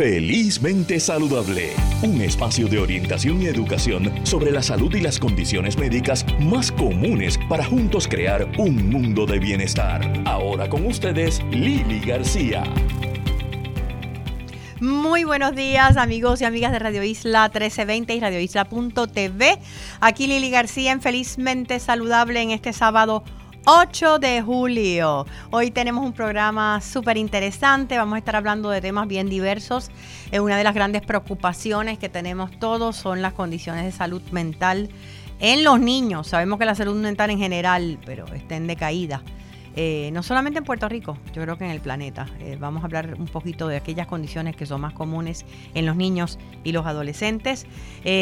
Felizmente Saludable, un espacio de orientación y educación sobre la salud y las condiciones médicas más comunes para juntos crear un mundo de bienestar. Ahora con ustedes, Lili García. Muy buenos días amigos y amigas de Radio Isla 1320 y Radio Isla.tv. Aquí Lili García en Felizmente Saludable en este sábado 8 de julio. Hoy tenemos un programa súper interesante. Vamos a estar hablando de temas bien diversos. Eh, una de las grandes preocupaciones que tenemos todos son las condiciones de salud mental en los niños. Sabemos que la salud mental en general, pero está en decaída. Eh, no solamente en Puerto Rico, yo creo que en el planeta. Eh, vamos a hablar un poquito de aquellas condiciones que son más comunes en los niños y los adolescentes.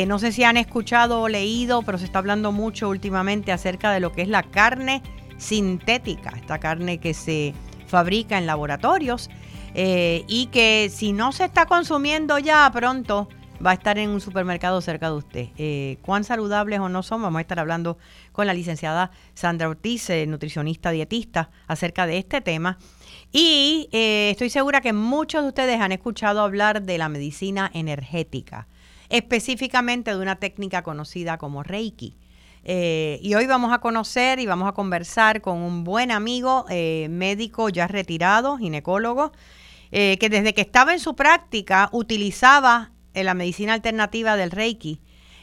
no sé si han escuchado o leído, pero se está hablando mucho últimamente acerca de lo que es la carne sintética, esta carne que se fabrica en laboratorios eh, y que si no se está consumiendo ya pronto va a estar en un supermercado cerca de usted. Eh, ¿Cuán saludables o no son? Vamos a estar hablando con la licenciada Sandra Ortiz, eh, nutricionista dietista, acerca de este tema. Y estoy segura que muchos de ustedes han escuchado hablar de la medicina energética, específicamente de una técnica conocida como Reiki. Eh, y hoy vamos a conocer y vamos a conversar con un buen amigo, eh, médico ya retirado, ginecólogo, eh, que desde que estaba en su práctica utilizaba la medicina alternativa del Reiki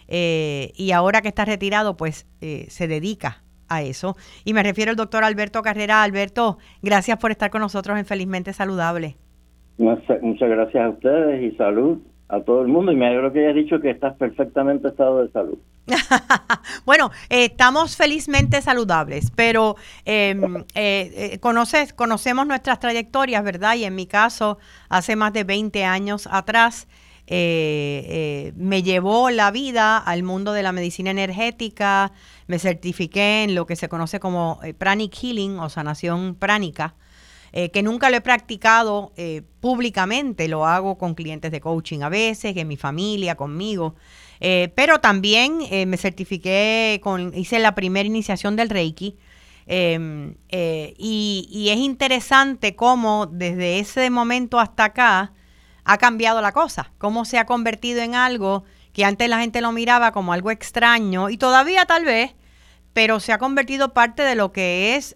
y ahora que está retirado, pues se dedica a eso. Y me refiero al doctor Alberto Carrera. Alberto, gracias por estar con nosotros en Felizmente Saludable. Muchas gracias a ustedes y salud a todo el mundo y me alegro que hayas dicho que estás perfectamente estado de salud. bueno, estamos felizmente saludables, pero em, eh, eh, conoces, conocemos nuestras trayectorias, ¿verdad? Y en mi caso, hace más de 20 años atrás, eh, me llevó la vida al mundo de la medicina energética, me certifiqué en lo que se conoce como pranic healing o sanación pránica que nunca lo he practicado eh, públicamente, lo hago con clientes de coaching a veces, en mi familia, conmigo. Eh, pero también me certifiqué, con, hice la primera iniciación del Reiki. Em, y, y, es interesante cómo desde ese momento hasta acá ha cambiado la cosa, cómo se ha convertido en algo que antes la gente lo miraba como algo extraño y todavía tal vez, pero se ha convertido parte de lo que es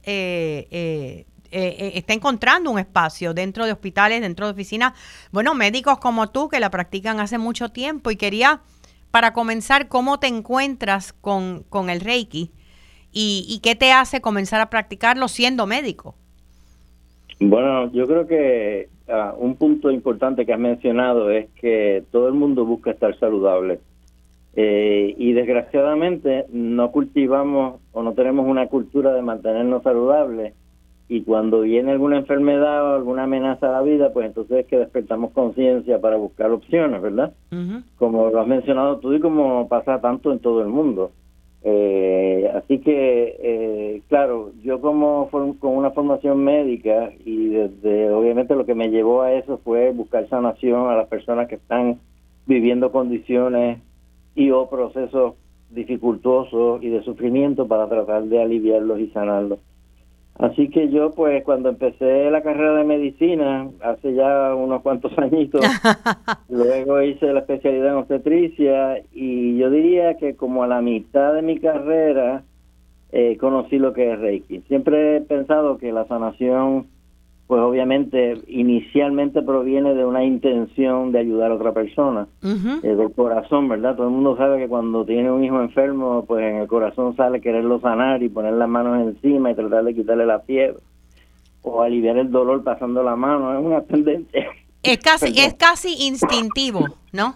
eh, eh, está encontrando un espacio dentro de hospitales, dentro de oficinas, bueno, médicos como tú que la practican hace mucho tiempo y quería, para comenzar, ¿cómo te encuentras con, con el Reiki y, qué te hace comenzar a practicarlo siendo médico? Bueno, yo creo que ah, un punto importante que has mencionado es que todo el mundo busca estar saludable. Eh, y desgraciadamente no cultivamos o no tenemos una cultura de mantenernos saludables y cuando viene alguna enfermedad o alguna amenaza a la vida, pues entonces es que despertamos conciencia para buscar opciones, ¿verdad? Como lo has mencionado tú y como pasa tanto en todo el mundo. Eh, así que, eh, claro, yo como con una formación médica y desde, obviamente lo que me llevó a eso fue buscar sanación a las personas que están viviendo condiciones y o procesos dificultosos y de sufrimiento para tratar de aliviarlos y sanarlos. Así que yo, pues, cuando empecé la carrera de medicina, hace ya unos cuantos añitos, luego hice la especialidad en obstetricia y yo diría que como a la mitad de mi carrera eh, conocí lo que es Reiki. Siempre he pensado que la sanación pues obviamente inicialmente proviene de una intención de ayudar a otra persona, uh del corazón, ¿verdad? Todo el mundo sabe que cuando tiene un hijo enfermo, pues en el corazón sale quererlo sanar y poner las manos encima y tratar de quitarle la fiebre o aliviar el dolor pasando la mano, es una tendencia. Es casi, es casi instintivo, ¿no?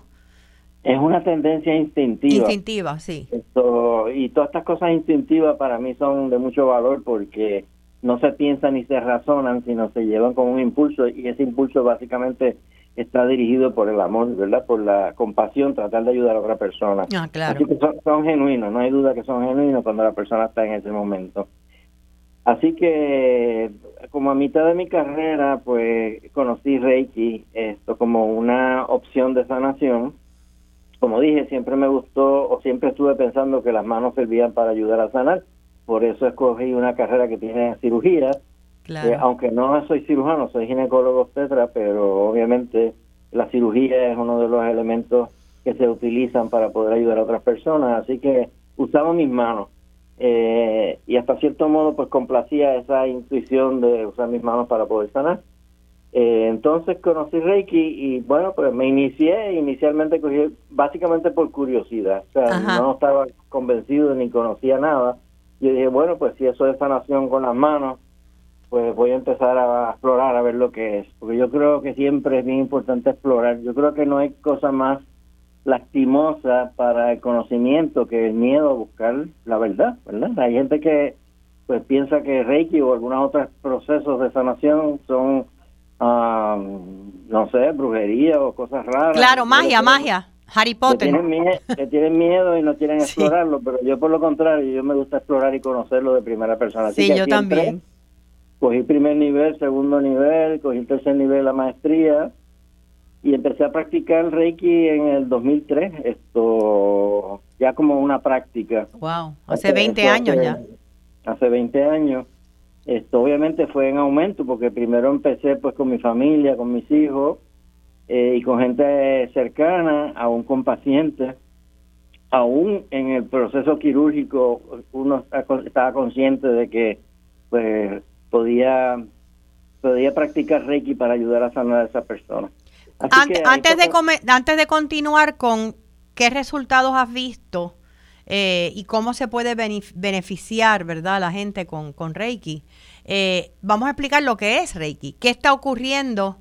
Es una tendencia instintiva. Instintiva, sí. Esto, y todas estas cosas instintivas para mí son de mucho valor porque no se piensan ni se razonan, sino se llevan con un impulso y ese impulso básicamente está dirigido por el amor, ¿verdad? Por la compasión, tratar de ayudar a otra persona. Ah, claro. Así que son, genuinos, no hay duda que son genuinos cuando la persona está en ese momento. Así que como a mitad de mi carrera, pues conocí Reiki esto como una opción de sanación. Como dije, siempre me gustó o siempre estuve pensando que las manos servían para ayudar a sanar por eso escogí una carrera que tiene cirugía. Eh, aunque no soy cirujano, soy ginecólogo obstetra, pero obviamente la cirugía es uno de los elementos que se utilizan para poder ayudar a otras personas, así que usaba mis manos eh, y hasta cierto modo pues complacía esa intuición de usar mis manos para poder sanar. Eh, entonces conocí Reiki y bueno, pues me inicié, inicialmente cogí básicamente por curiosidad, o sea, no estaba convencido ni conocía nada. Yo dije, bueno, pues si eso es sanación con las manos, pues voy a empezar a explorar a ver lo que es, porque yo creo que siempre es bien importante explorar. Yo creo que no hay cosa más lastimosa para el conocimiento que el miedo a buscar la verdad, ¿verdad? Hay gente que pues piensa que Reiki o algunos otros procesos de sanación son, ah, no sé, brujería o cosas raras. Claro, magia, magia. Harry Potter. Que tienen, miedo, y no quieren explorarlo, pero yo por lo contrario, yo me gusta explorar y conocerlo de primera persona. sí, yo también. Cogí primer nivel, segundo nivel, cogí tercer nivel la maestría y empecé a practicar Reiki en el 2003, esto ya como una práctica. Wow, hace 20 años ya. Hace 20 años. Esto obviamente fue en aumento porque primero empecé pues con mi familia, con mis hijos eh, y con gente cercana, aún con pacientes. Aún en el proceso quirúrgico uno estaba consciente de que pues podía podía practicar Reiki para ayudar a sanar a esa persona antes, de antes de continuar con qué resultados has visto eh, y cómo se puede beneficiar, ¿verdad?, la gente con, con Reiki. Eh, vamos a explicar lo que es Reiki. ¿Qué está ocurriendo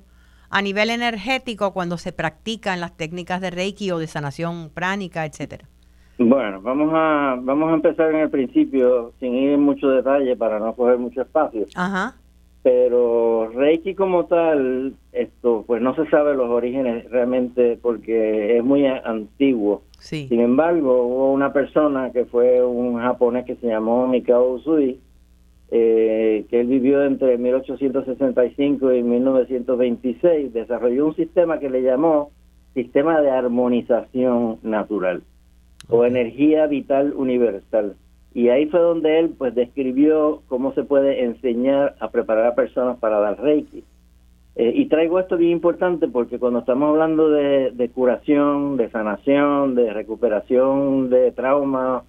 a nivel energético cuando se practican las técnicas de Reiki o de sanación pránica, etcétera? Bueno, vamos a vamos a empezar en el principio sin ir en mucho detalle para no coger mucho espacio. Ajá pero Reiki como tal, esto, pues no se sabe los orígenes realmente porque es muy antiguo. Sin embargo, hubo una persona que fue un japonés que se llamó Mikao Usui, eh, que él vivió entre 1865 y 1926, desarrolló un sistema que le llamó sistema de armonización natural o energía vital universal. Y ahí fue donde él pues describió cómo se puede enseñar a preparar a personas para dar Reiki. Eh, y traigo esto bien importante porque cuando estamos hablando de, curación, de sanación, de recuperación de trauma,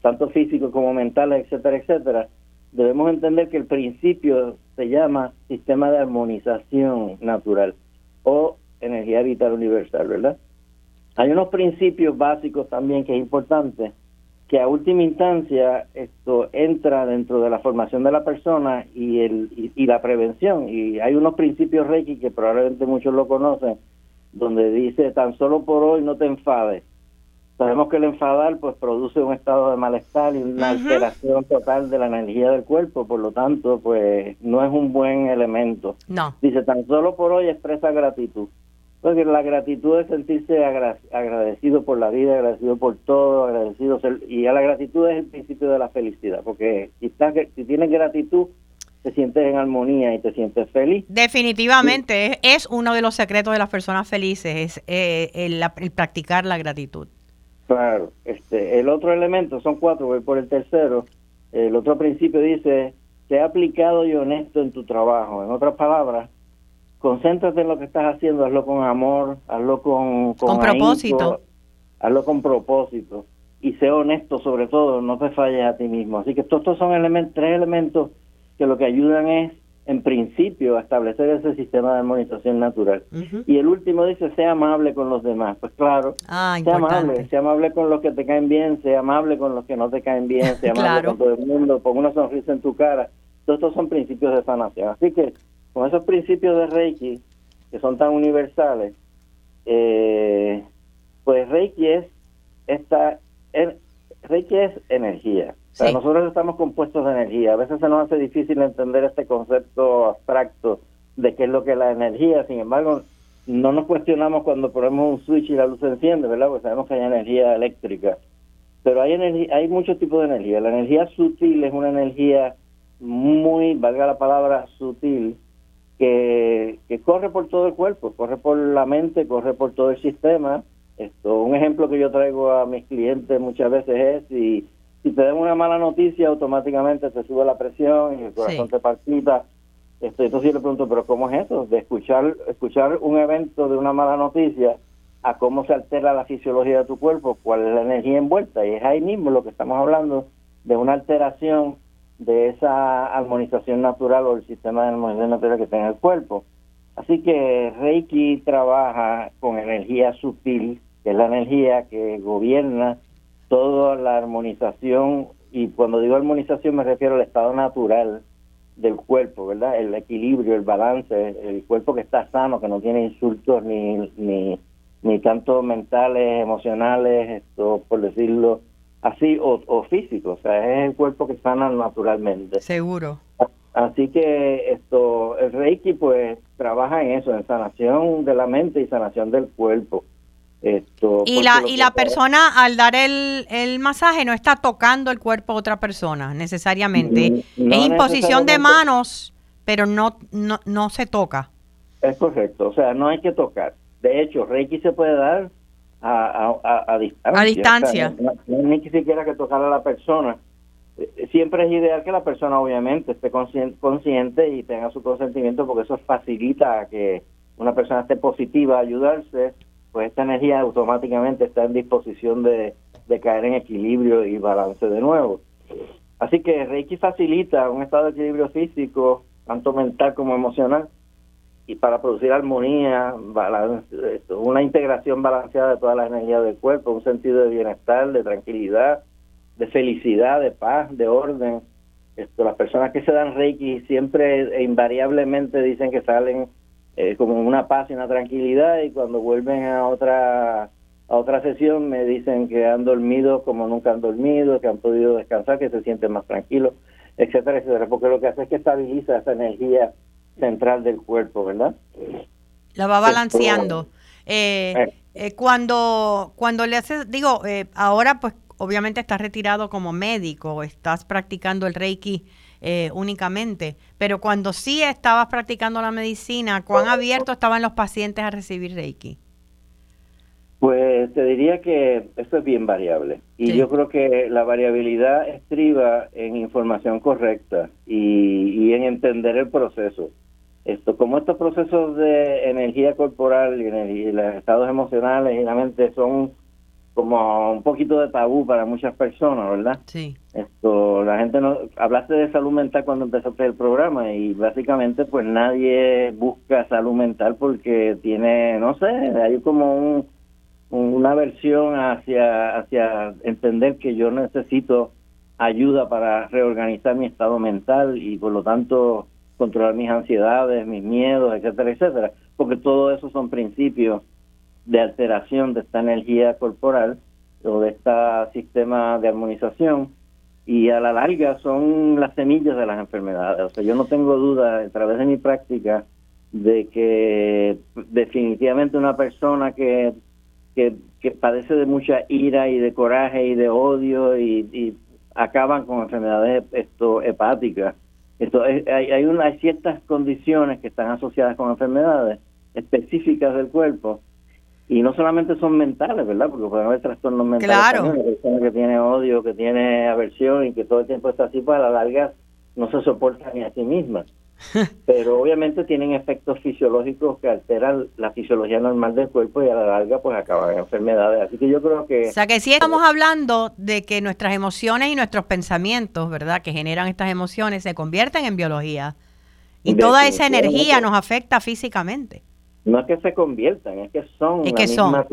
tanto físico como mental, etcétera, etcétera, debemos entender que el principio se llama sistema de armonización natural o energía vital universal, ¿verdad? Hay unos principios básicos también que es importante que a última instancia esto entra dentro de la formación de la persona y, el, y, la prevención. Y hay unos principios Reiki que probablemente muchos lo conocen, donde dice tan solo por hoy no te enfades. Sabemos que el enfadar pues produce un estado de malestar y una alteración total de la energía del cuerpo, por lo tanto pues no es un buen elemento. No. Dice tan solo por hoy expresa gratitud. Porque la gratitud es sentirse agradecido por la vida, agradecido por todo, agradecido y a la gratitud es el principio de la felicidad, porque si, estás, si tienes gratitud, te sientes en armonía y te sientes feliz. Definitivamente, es, uno de los secretos de las personas felices, es eh, el, practicar la gratitud. Claro, este, el otro elemento, son cuatro, voy por el tercero, el otro principio dice, sea aplicado y honesto en tu trabajo. En otras palabras, concéntrate en lo que estás haciendo, hazlo con amor, hazlo con... Con, propósito. hazlo con propósito. Y sé honesto sobre todo, no te falles a ti mismo. Así que estos, son elementos, tres elementos que lo que ayudan es, en principio, a establecer ese sistema de armonización natural. Y el último dice, sea amable con los demás. Pues claro, ah, sea amable, sea amable con los que te caen bien, sea amable con los que no te caen bien, sea amable con todo el mundo, pon una sonrisa en tu cara. Todos estos son principios de sanación. Así que con esos principios de Reiki, que son tan universales, eh, pues Reiki es esta, Reiki es energía. Nosotros estamos compuestos de energía. A veces se nos hace difícil entender este concepto abstracto de qué es lo que es la energía. Sin embargo, no nos cuestionamos cuando ponemos un switch y la luz se enciende, ¿verdad? Porque sabemos que hay energía eléctrica. Pero hay hay muchos tipos de energía. La energía sutil es una energía muy, valga la palabra, sutil, que, corre por todo el cuerpo, corre por la mente, corre por todo el sistema. Esto, un ejemplo que yo traigo a mis clientes muchas veces es si, si te dan una mala noticia, automáticamente te sube la presión y el corazón te palpita. Esto, entonces yo le pregunto, pero ¿cómo es eso? De escuchar, escuchar un evento de una mala noticia a cómo se altera la fisiología de tu cuerpo, cuál es la energía envuelta. Y es ahí mismo lo que estamos hablando de una alteración de esa armonización natural o el sistema de armonización natural que tiene el cuerpo. Así que Reiki trabaja con energía sutil, que es la energía que gobierna toda la armonización, y cuando digo armonización me refiero al estado natural del cuerpo, ¿verdad? El equilibrio, el balance, el cuerpo que está sano, que no tiene insultos ni, ni, ni tanto mentales, emocionales, esto por decirlo así, o, o físico, o sea, es el cuerpo que sana naturalmente. Seguro. Así que esto, el Reiki pues trabaja en eso, en sanación de la mente y sanación del cuerpo. Esto, y la, y la persona al dar el, el masaje no está tocando el cuerpo de otra persona necesariamente. Es imposición de manos, pero no, no, no se toca. Es correcto, o sea, no hay que tocar. De hecho, Reiki se puede dar a, a, a, distancia. A distancia. no, hay ni siquiera que tocar a la persona. Eh, Siempre es ideal que la persona obviamente esté consciente, consciente y tenga su consentimiento porque eso facilita que una persona esté positiva a ayudarse pues esta energía automáticamente está en disposición de, de caer en equilibrio y balance de nuevo. Así que Reiki facilita un estado de equilibrio físico, tanto mental como emocional, y para producir armonía, balance, una integración balanceada de todas las energías del cuerpo, un sentido de bienestar, de tranquilidad, de felicidad, de paz, de orden. Las personas que se dan Reiki siempre e invariablemente dicen que salen eh, como una paz y una tranquilidad y cuando vuelven a otra a otra sesión me dicen que han dormido como nunca han dormido, que han podido descansar, que se sienten más tranquilos, etcétera, etcétera, porque lo que hace es que estabiliza esa energía central del cuerpo, ¿verdad? La va balanceando. Eh, eh, cuando, cuando le haces, digo, eh, ahora pues obviamente estás retirado como médico, estás practicando el Reiki eh, únicamente, pero cuando sí estabas practicando la medicina, ¿cuán abierto estaban los pacientes a recibir Reiki? Pues te diría que eso es bien variable y Sí. yo creo que la variabilidad estriba en información correcta y, y en entender el proceso. Esto, como estos procesos de energía corporal y, energía- y los estados emocionales y la mente son como un poquito de tabú para muchas personas, ¿verdad? Sí. Esto, la gente no, hablaste de salud mental cuando empezaste el programa y básicamente pues nadie busca salud mental porque tiene, no sé, hay como un, una versión hacia, hacia entender que yo necesito ayuda para reorganizar mi estado mental y por lo tanto controlar mis ansiedades, mis miedos, etcétera, etcétera, porque todo eso son principios de alteración de esta energía corporal o de este sistema de armonización y a la larga son las semillas de las enfermedades. O sea, yo no tengo duda a través de mi práctica de que definitivamente una persona que, que, que padece de mucha ira y de coraje y de odio y, acaban con enfermedades esto hepáticas. Hay, hay ciertas condiciones que están asociadas con enfermedades específicas del cuerpo y no solamente son mentales, ¿verdad? Porque pueden haber trastornos mentales. Claro. también. Una persona que tiene odio, que tiene aversión y que todo el tiempo está así, pues a la larga no se soporta ni a sí misma. Pero obviamente tienen efectos fisiológicos que alteran la fisiología normal del cuerpo y a la larga pues acaban en enfermedades. Así que yo creo que... O sea que sí estamos hablando de que nuestras emociones y nuestros pensamientos, ¿verdad? Que generan estas emociones se convierten en biología. Y toda esa energía nos afecta físicamente. No es que se conviertan, es que son, ¿Y la misma,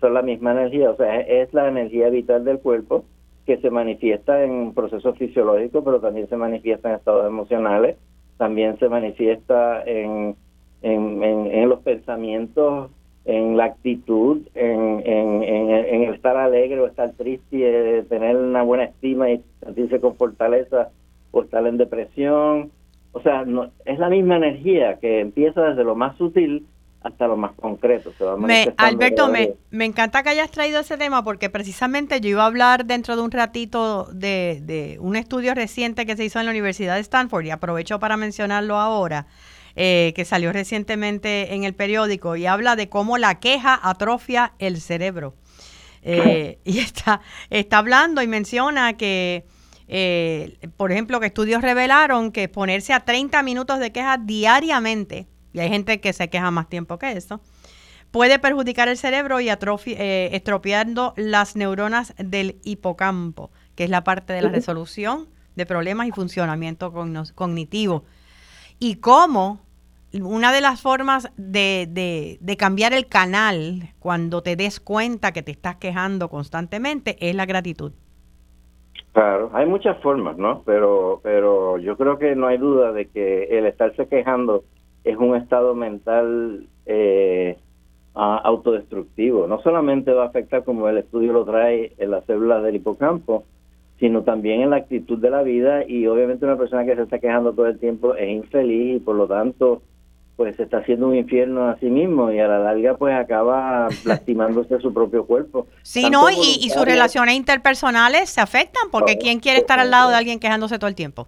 son la misma energía. O sea, es, la energía vital del cuerpo que se manifiesta en procesos fisiológicos, pero también se manifiesta en estados emocionales, también se manifiesta en, en, en, en los pensamientos, en la actitud, en, en, en, en el estar alegre o estar triste, tener una buena estima y sentirse con fortaleza o estar en depresión. O sea, no, es la misma energía que empieza desde lo más sutil hasta lo más concreto. Se va Me, Alberto, me encanta que hayas traído ese tema porque precisamente yo iba a hablar dentro de un ratito de, de un estudio reciente que se hizo en la Universidad de Stanford y aprovecho para mencionarlo ahora, eh, que salió recientemente en el periódico y habla de cómo la queja atrofia el cerebro. Eh, y está, está hablando y menciona que eh, por ejemplo, que estudios revelaron que ponerse a 30 minutos de queja diariamente, y hay gente que se queja más tiempo que eso, puede perjudicar el cerebro y eh, estropeando las neuronas del hipocampo, que es la parte de la resolución de problemas y funcionamiento cognitivo. Y cómo una de las formas de, de, cambiar el canal cuando te des cuenta que te estás quejando constantemente es la gratitud. Claro, hay muchas formas, ¿no? Pero, pero yo creo que no hay duda de que el estarse quejando es un estado mental eh, autodestructivo. No solamente va a afectar, como el estudio lo trae, en las células del hipocampo, sino también en la actitud de la vida y obviamente una persona que se está quejando todo el tiempo es infeliz y por lo tanto pues se está haciendo un infierno a sí mismo y a la larga pues acaba lastimándose su propio cuerpo. Sí, no, y, sus relaciones interpersonales se afectan porque ¿quién quiere estar al lado de alguien quejándose todo el tiempo?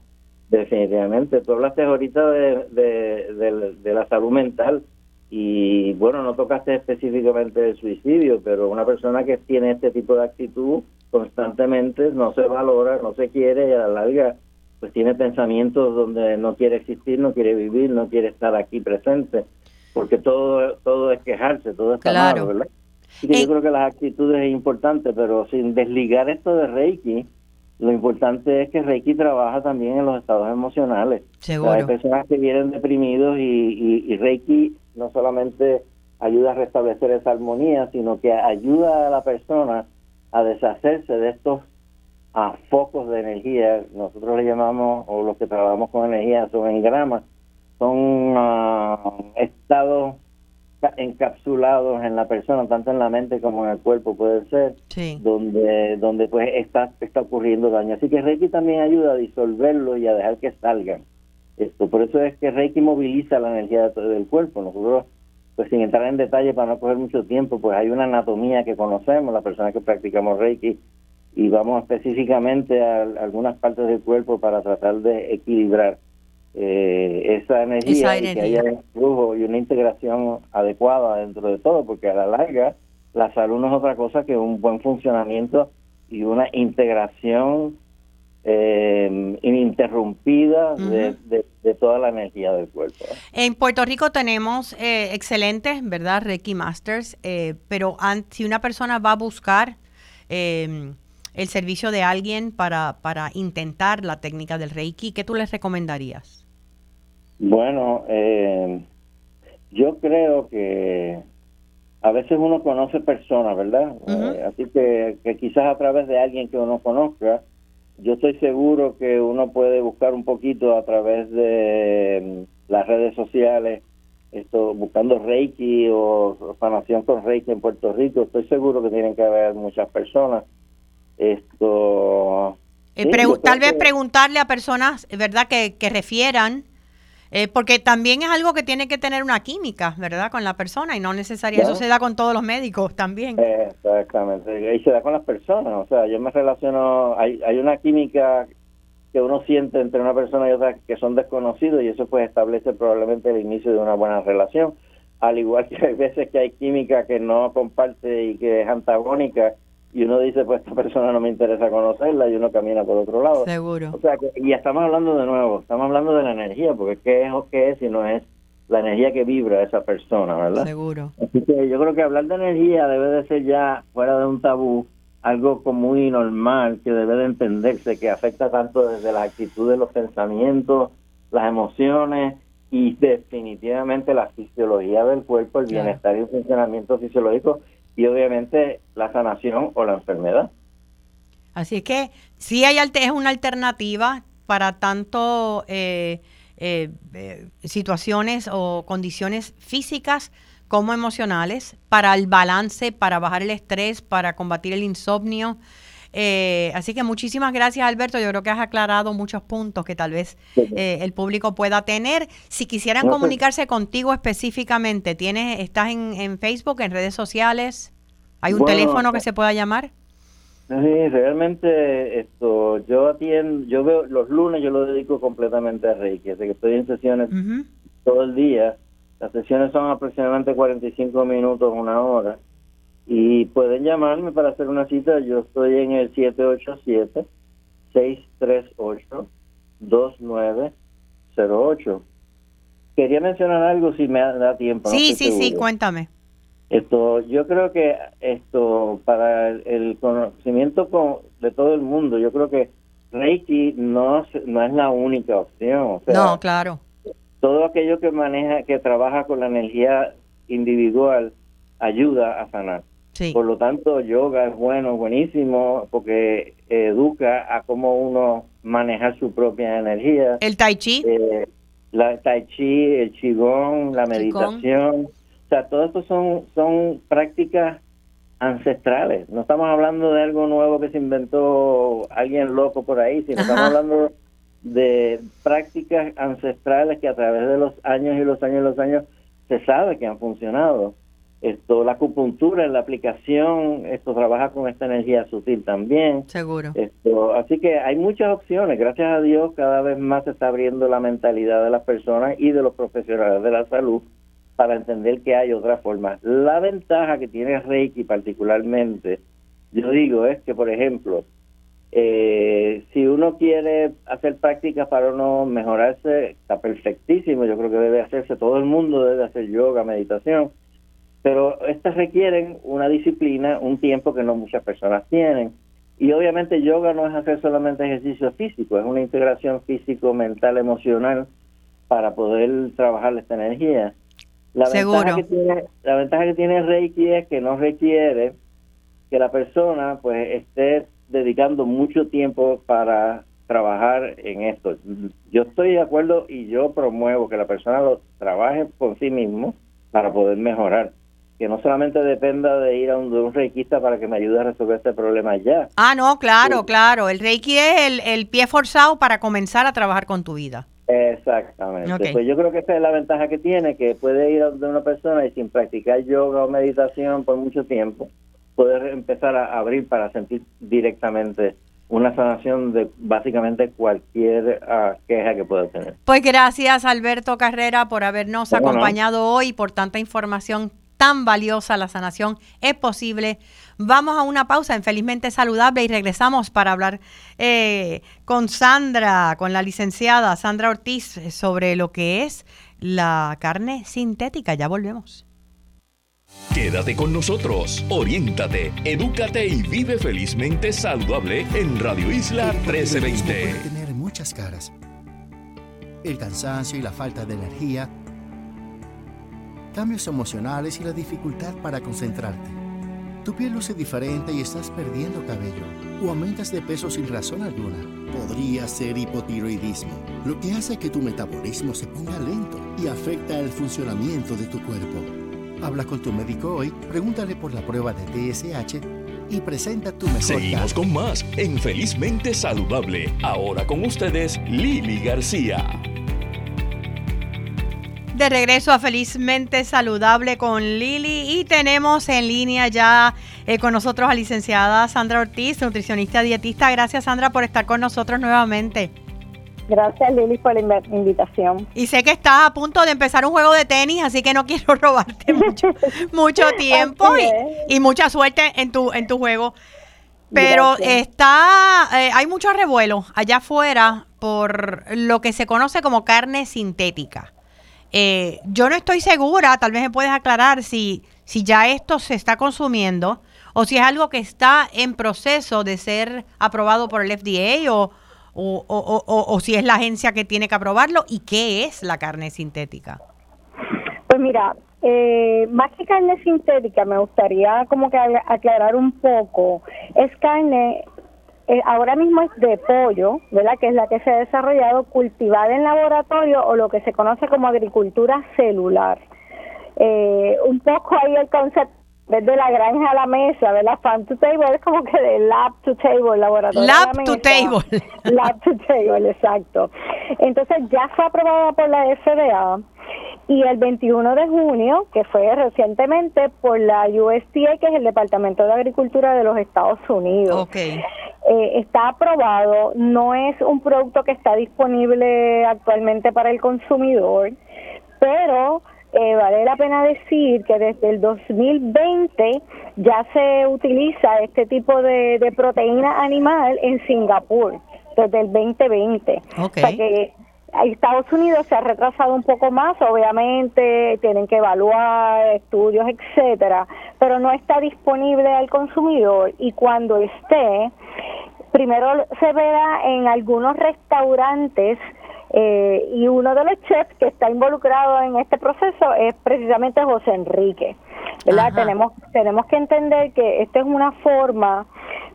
Definitivamente. Tú hablaste ahorita de, de, la salud mental y bueno, no tocaste específicamente el suicidio, pero una persona que tiene este tipo de actitud constantemente no se valora, no se quiere y a la larga pues tiene pensamientos donde no quiere existir, no quiere vivir, no quiere estar aquí presente, porque todo todo es quejarse, todo está claro. ¿verdad? yo creo que las actitudes es importante, pero sin desligar esto de Reiki, lo importante es que Reiki trabaja también en los estados emocionales. Seguro. hay personas que vienen deprimidos y, y Reiki no solamente ayuda a restablecer esa armonía, sino que ayuda a la persona a deshacerse de estos a focos de energía, nosotros le llamamos, o los que trabajamos con energía son engramas, son ah, estados encapsulados en la persona, tanto en la mente como en el cuerpo puede ser, donde donde pues está está ocurriendo daño. Así que Reiki también ayuda a disolverlo y a dejar que salgan. Esto, por eso es que Reiki moviliza la energía del cuerpo. Nosotros, pues sin entrar en detalle para no coger mucho tiempo, pues hay una anatomía que conocemos, las personas que practicamos Reiki y vamos específicamente a, algunas partes del cuerpo para tratar de equilibrar eh, esa, energía y que haya un flujo y una integración adecuada dentro de todo, porque a la larga la salud no es otra cosa que un buen funcionamiento y una integración eh, ininterrumpida de, toda la energía del cuerpo. En Puerto Rico tenemos eh, excelentes, ¿verdad? Reiki Masters, eh, pero si una persona va a buscar eh, el servicio de alguien para, para intentar la técnica del Reiki, ¿qué tú les recomendarías? Bueno, eh, yo creo que a veces uno conoce personas, ¿verdad? Eh, así que, que quizás a través de alguien que uno conozca, yo estoy seguro que uno puede buscar un poquito a través de mm, las redes sociales, esto buscando Reiki o sanación con Reiki en Puerto Rico, estoy seguro que tienen que haber muchas personas esto. Eh, tal vez preguntarle a personas, ¿verdad?, que, que refieran, eh, porque también es algo que tiene que tener una química, ¿verdad?, con la persona y no necesariamente eso se da con todos los médicos también. Exactamente, y se da con las personas, o sea, yo me relaciono, hay, hay una química que uno siente entre una persona y otra que son desconocidos y eso pues establece probablemente el inicio de una buena relación, al igual que hay veces que hay química que no comparte y que es antagónica y uno dice, pues esta persona no me interesa conocerla y uno camina por otro lado. Seguro. O sea, que, y estamos hablando de nuevo, estamos hablando de la energía, porque ¿qué es o qué es si no es la energía que vibra esa persona, verdad? Seguro. Así que yo creo que hablar de energía debe de ser ya fuera de un tabú, algo muy normal, que debe de entenderse, que afecta tanto desde la actitud de los pensamientos, las emociones y definitivamente la fisiología del cuerpo, el bienestar y el funcionamiento fisiológico y obviamente la sanación o la enfermedad. Así que sí hay es una alternativa para tanto eh, eh, eh, situaciones o condiciones físicas como emocionales, para el balance, para bajar el estrés, para combatir el insomnio. Así que muchísimas gracias Alberto, yo creo que has aclarado muchos puntos que tal vez el público pueda tener. Si quisieran comunicarse contigo específicamente, ¿tienes, ¿estás en, en Facebook, en redes sociales? ¿Hay un teléfono que eh, se pueda llamar? Sí, realmente esto, yo atiendo, yo veo, los lunes yo lo dedico completamente a Reiki, así que estoy en sesiones todo el día. Las sesiones son aproximadamente 45 minutos, una hora. Y pueden llamarme para hacer una cita. Yo estoy en el 787 638-2908. Quería mencionar algo si me da tiempo. Sí, sí, sí, cuéntame. Esto, yo creo que esto para el, conocimiento de todo el mundo, yo creo que Reiki no, no es la única opción. no, claro. Todo aquello que maneja, que trabaja con la energía individual, ayuda a sanar. Por lo tanto, yoga es bueno, buenísimo, porque educa a cómo uno manejar su propia energía. ¿El tai chi? Eh, la tai chi, el qigong, la meditación. O sea, todo esto son, son prácticas ancestrales. No estamos hablando de algo nuevo que se inventó alguien loco por ahí, sino estamos hablando de prácticas ancestrales que a través de los años y los años y los años se sabe que han funcionado. Esto, la acupuntura en la aplicación, esto trabaja con esta energía sutil también. Seguro. Esto, así que hay muchas opciones. Gracias a Dios, cada vez más se está abriendo la mentalidad de las personas y de los profesionales de la salud para entender que hay otra forma. La ventaja que tiene Reiki particularmente, yo digo, es que, por ejemplo, eh, si uno quiere hacer prácticas para uno mejorarse, está perfectísimo. Yo creo que debe hacerse, todo el mundo debe hacer yoga, meditación pero estas requieren una disciplina, un tiempo que no muchas personas tienen. Y obviamente yoga no es hacer solamente ejercicio físico, es una integración físico, mental, emocional para poder trabajar esta energía. La ventaja que tiene, la ventaja que tiene Reiki es que no requiere que la persona pues esté dedicando mucho tiempo para trabajar en esto. Yo estoy de acuerdo y yo promuevo que la persona lo trabaje por sí mismo para poder mejorar que no solamente dependa de ir a un, un reikista para que me ayude a resolver este problema ya. Ah, no, claro, claro. El reiki es el, pie forzado para comenzar a trabajar con tu vida. Exactamente. Pues yo creo que esa es la ventaja que tiene, que puede ir a una persona y sin practicar yoga o meditación por mucho tiempo, poder empezar a abrir para sentir directamente una sanación de básicamente cualquier ah, queja que pueda tener. Pues gracias Alberto Carrera por habernos acompañado hoy, por tanta información tan valiosa, la sanación es posible. Vamos a una pausa en Felizmente Saludable y regresamos para hablar eh, con Sandra, con la licenciada Sandra Ortiz, sobre lo que es la carne sintética. Ya volvemos. Quédate con nosotros, oriéntate, edúcate y vive felizmente saludable en Radio Isla 1320. Puede tener muchas caras. El cansancio y la falta de energía cambios emocionales y la dificultad para concentrarte. Tu piel luce diferente y estás perdiendo cabello o aumentas de peso sin razón alguna. Podría ser hipotiroidismo, lo que hace que tu metabolismo se ponga lento y afecta el funcionamiento de tu cuerpo. Habla con tu médico hoy, pregúntale por la prueba de TSH y presenta tu mejor Seguimos con más en Felizmente Saludable. Ahora con ustedes, Lili García. De regreso a Felizmente Saludable con Lili y tenemos en línea ya eh, con nosotros a licenciada Sandra Ortiz, nutricionista dietista. Gracias Sandra por estar con nosotros nuevamente. Gracias Lili por la invitación. Y sé que estás a punto de empezar un juego de tenis, así que no quiero robarte mucho, mucho tiempo y, mucha suerte en tu, en tu juego. Pero está, eh, hay mucho revuelo allá afuera por lo que se conoce como carne sintética. Eh, yo no estoy segura, tal vez me puedes aclarar si, si ya esto se está consumiendo o si es algo que está en proceso de ser aprobado por el FDA o, o, si es la agencia que tiene que aprobarlo y qué es la carne sintética. Pues mira, eh, más que carne sintética, me gustaría como que aclarar un poco. Es carne eh, ahora mismo es de pollo, ¿verdad? Que es la que se ha desarrollado cultivada en laboratorio o lo que se conoce como agricultura celular. Eh, un poco ahí el concepto desde la granja a la mesa, ¿verdad? Farm to table es como que de lab to table, laboratorio. Lab to table. Lab to table, exacto. Entonces ya fue aprobada por la FDA y el 21 de junio, que fue recientemente por la USDA, que es el Departamento de Agricultura de los Estados Unidos. Okay. Eh, está aprobado, no es un producto que está disponible actualmente para el consumidor, pero eh, vale la pena decir que desde el 2020 ya se utiliza este tipo de, de proteína animal en Singapur. desde el 2020. O sea que Estados Unidos se ha retrasado un poco más, obviamente tienen que evaluar estudios, etcétera, pero no está disponible al consumidor y cuando esté, primero se verá en algunos restaurantes eh, y uno de los chefs que está involucrado en este proceso es precisamente José Enrique. ¿verdad? Tenemos, tenemos que entender que esta es una forma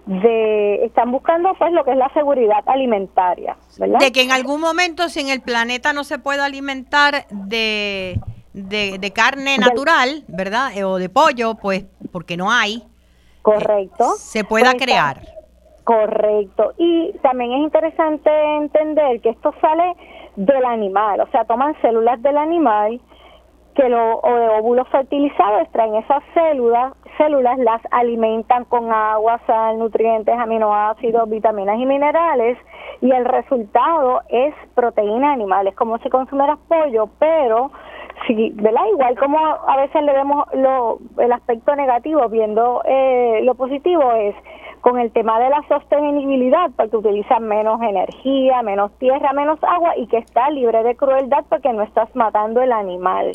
de están buscando pues lo que es la seguridad alimentaria, ¿verdad? De que en algún momento si en el planeta no se puede alimentar de, de, carne natural, ¿verdad? Eh, o de pollo, pues porque no hay. Correcto. se pueda pues, crear. Correcto. Y también es interesante entender que esto sale del animal, o sea, toman células del animal que los óvulos fertilizados extraen esas células, células las alimentan con agua, sal, nutrientes, aminoácidos, vitaminas y minerales y el resultado es proteína animal, es como si consumieras pollo, pero sí, ¿verdad? Igual como a veces le vemos lo, el aspecto negativo viendo eh, lo positivo es con el tema de la sostenibilidad, porque utilizan menos energía, menos tierra, menos agua y que está libre de crueldad porque no estás matando el animal.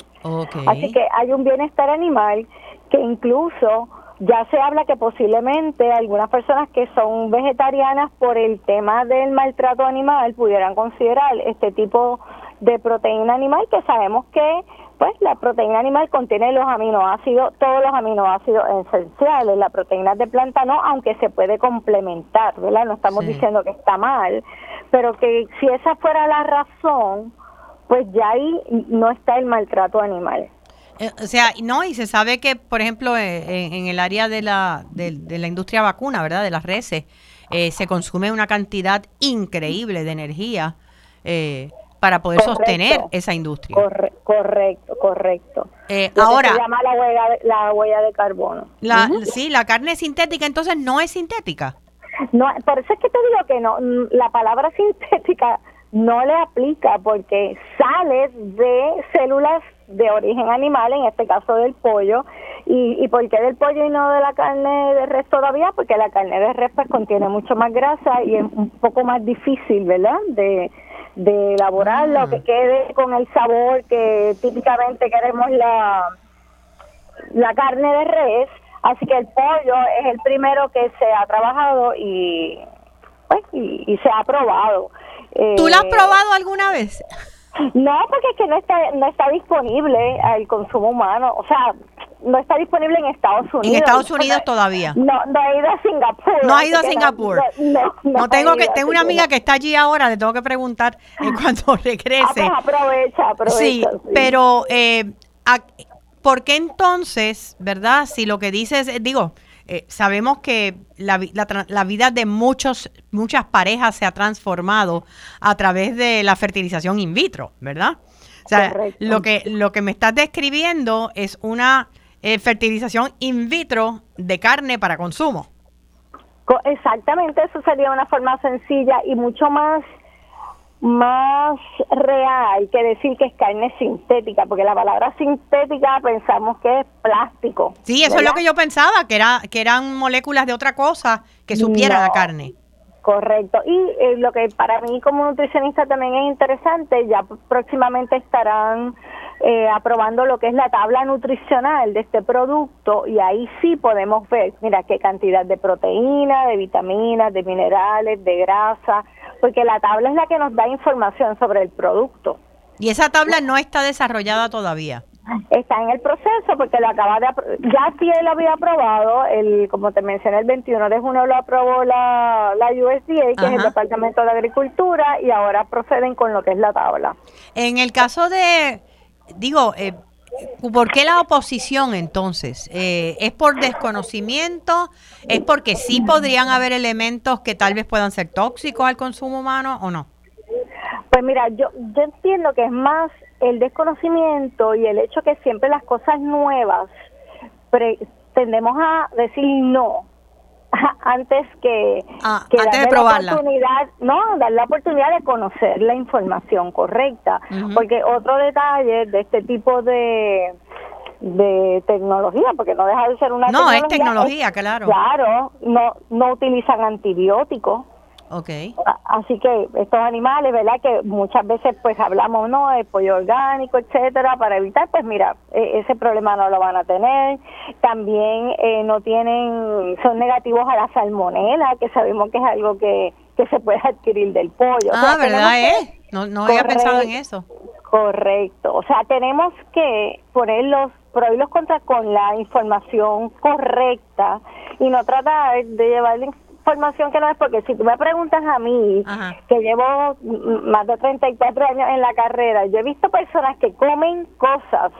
Así que hay un bienestar animal que incluso ya se habla que posiblemente algunas personas que son vegetarianas por el tema del maltrato animal pudieran considerar este tipo de proteína animal que sabemos que pues la proteína animal contiene los aminoácidos, todos los aminoácidos esenciales, la proteína de planta no, aunque se puede complementar, ¿verdad? No estamos diciendo que está mal, pero que si esa fuera la razón, pues ya ahí no está el maltrato animal. Eh, o sea, no, y se sabe que, por ejemplo, eh, en, el área de la, de, la industria vacuna, ¿verdad? De las reses, eh, se consume una cantidad increíble de energía. Eh, para poder sostener esa industria. correcto, correcto. Eh, ahora, se llama la huella, de, la huella de carbono. La, Sí, la carne sintética entonces no es sintética. No, por eso es que te digo que no, la palabra sintética no le aplica porque sale de células de origen animal, en este caso del pollo, y, y por qué del pollo y no de la carne de res todavía, porque la carne de res pues, contiene mucho más grasa y es un poco más difícil, ¿verdad? De, de elaborarlo, que quede con el sabor que típicamente queremos la, la carne de res. Así que el pollo es el primero que se ha trabajado y, pues, y, se ha probado. ¿Tú lo has eh, probado alguna vez? No, porque es que no está, no está disponible al consumo humano. O sea, no está disponible en Estados Unidos. En Estados Unidos todavía. No, no ha ido a Singapur. No ha ido a Singapur. No, no, tengo que tengo una amiga que está allí ahora, le tengo que preguntar en cuanto regrese. Ah, pues aprovecha, aprovecha. Sí, pero eh, ¿por qué entonces, verdad? Si lo que dices, digo, eh, sabemos que la, la, vida de muchos muchas parejas se ha transformado a través de la fertilización in vitro, ¿verdad? O sea, lo que lo que me estás describiendo es una eh, fertilización in vitro de carne para consumo. Exactamente, eso sería una forma sencilla y mucho más más real que decir que es carne sintética, porque la palabra sintética pensamos que es plástico. Sí, eso es lo que yo pensaba, que era que eran moléculas de otra cosa que supieran la carne. Correcto. Y eh, lo que para mí como nutricionista también es interesante, ya próximamente estarán eh, aprobando lo que es la tabla nutricional de este producto y ahí sí podemos ver, mira, qué cantidad de proteína, de vitaminas, de minerales, de grasa, porque la tabla es la que nos da información sobre el producto. Y esa tabla no está desarrollada todavía. Está en el proceso porque lo acaba de ya sí él lo había aprobado, el como te mencioné el 21 de junio lo aprobó la, la USDA, que es el Departamento de Agricultura y ahora proceden con lo que es la tabla. En el caso de digo, eh, ¿por qué la oposición entonces? Eh, ¿Es por desconocimiento? ¿Es porque sí podrían haber elementos que tal vez puedan ser tóxicos al consumo humano o no? Pues mira, yo, yo entiendo que es más el desconocimiento y el hecho que siempre las cosas nuevas tendemos a decir no antes que, ah, antes de probarla. La oportunidad, no, dar la oportunidad de conocer la información correcta, porque otro detalle de este tipo de de tecnología, porque no deja de ser una no, es tecnología, claro. Claro, no no utilizan antibióticos. Okay. Así que estos animales, ¿verdad? Que muchas veces pues hablamos, ¿no? De pollo orgánico, etcétera, para evitar, pues mira, e, ese problema no lo van a tener. También eh, no tienen, son negativos a la salmonela, que sabemos que es algo que, que se puede adquirir del pollo. Ah, ¿verdad? Eh? No, no había pensado en eso. Correcto. O sea, tenemos que poner los pros y los contras con la información correcta y no tratar de llevar información que no es, porque si tú me preguntas a mí, que llevo más de 34 años en la carrera, yo he visto personas que comen cosas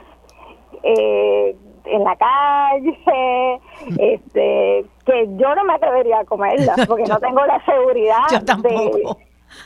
eh, en la calle, este, que yo no me atrevería a comerlas, porque no tengo la seguridad de...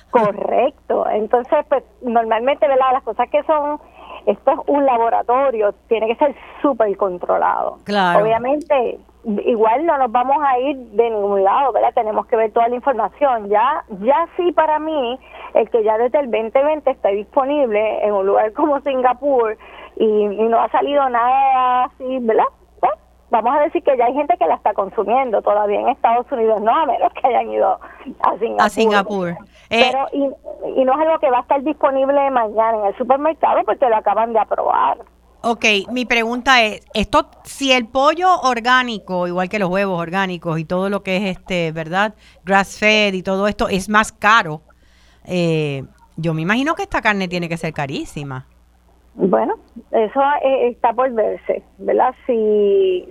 Correcto. Entonces, pues normalmente, ¿verdad? Las cosas que son esto es un laboratorio, tiene que ser súper controlado. Claro. Obviamente, igual no nos vamos a ir de ningún lado, ¿verdad? Tenemos que ver toda la información. Ya, ya sí para mí, el que ya desde el 2020 está disponible en un lugar como Singapur y, no ha salido nada así, ¿verdad? Pues, vamos a decir que ya hay gente que la está consumiendo todavía en Estados Unidos, no a menos que hayan ido a Singapur. A Singapur. Eh, Pero, y, y no es algo que va a estar disponible mañana en el supermercado porque lo acaban de aprobar. Ok, mi pregunta es, esto, si el pollo orgánico, igual que los huevos orgánicos y todo lo que es este, ¿verdad? Grass fed y todo esto es más caro, eh, yo me imagino que esta carne tiene que ser carísima. Bueno, eso está por verse, ¿verdad? Si,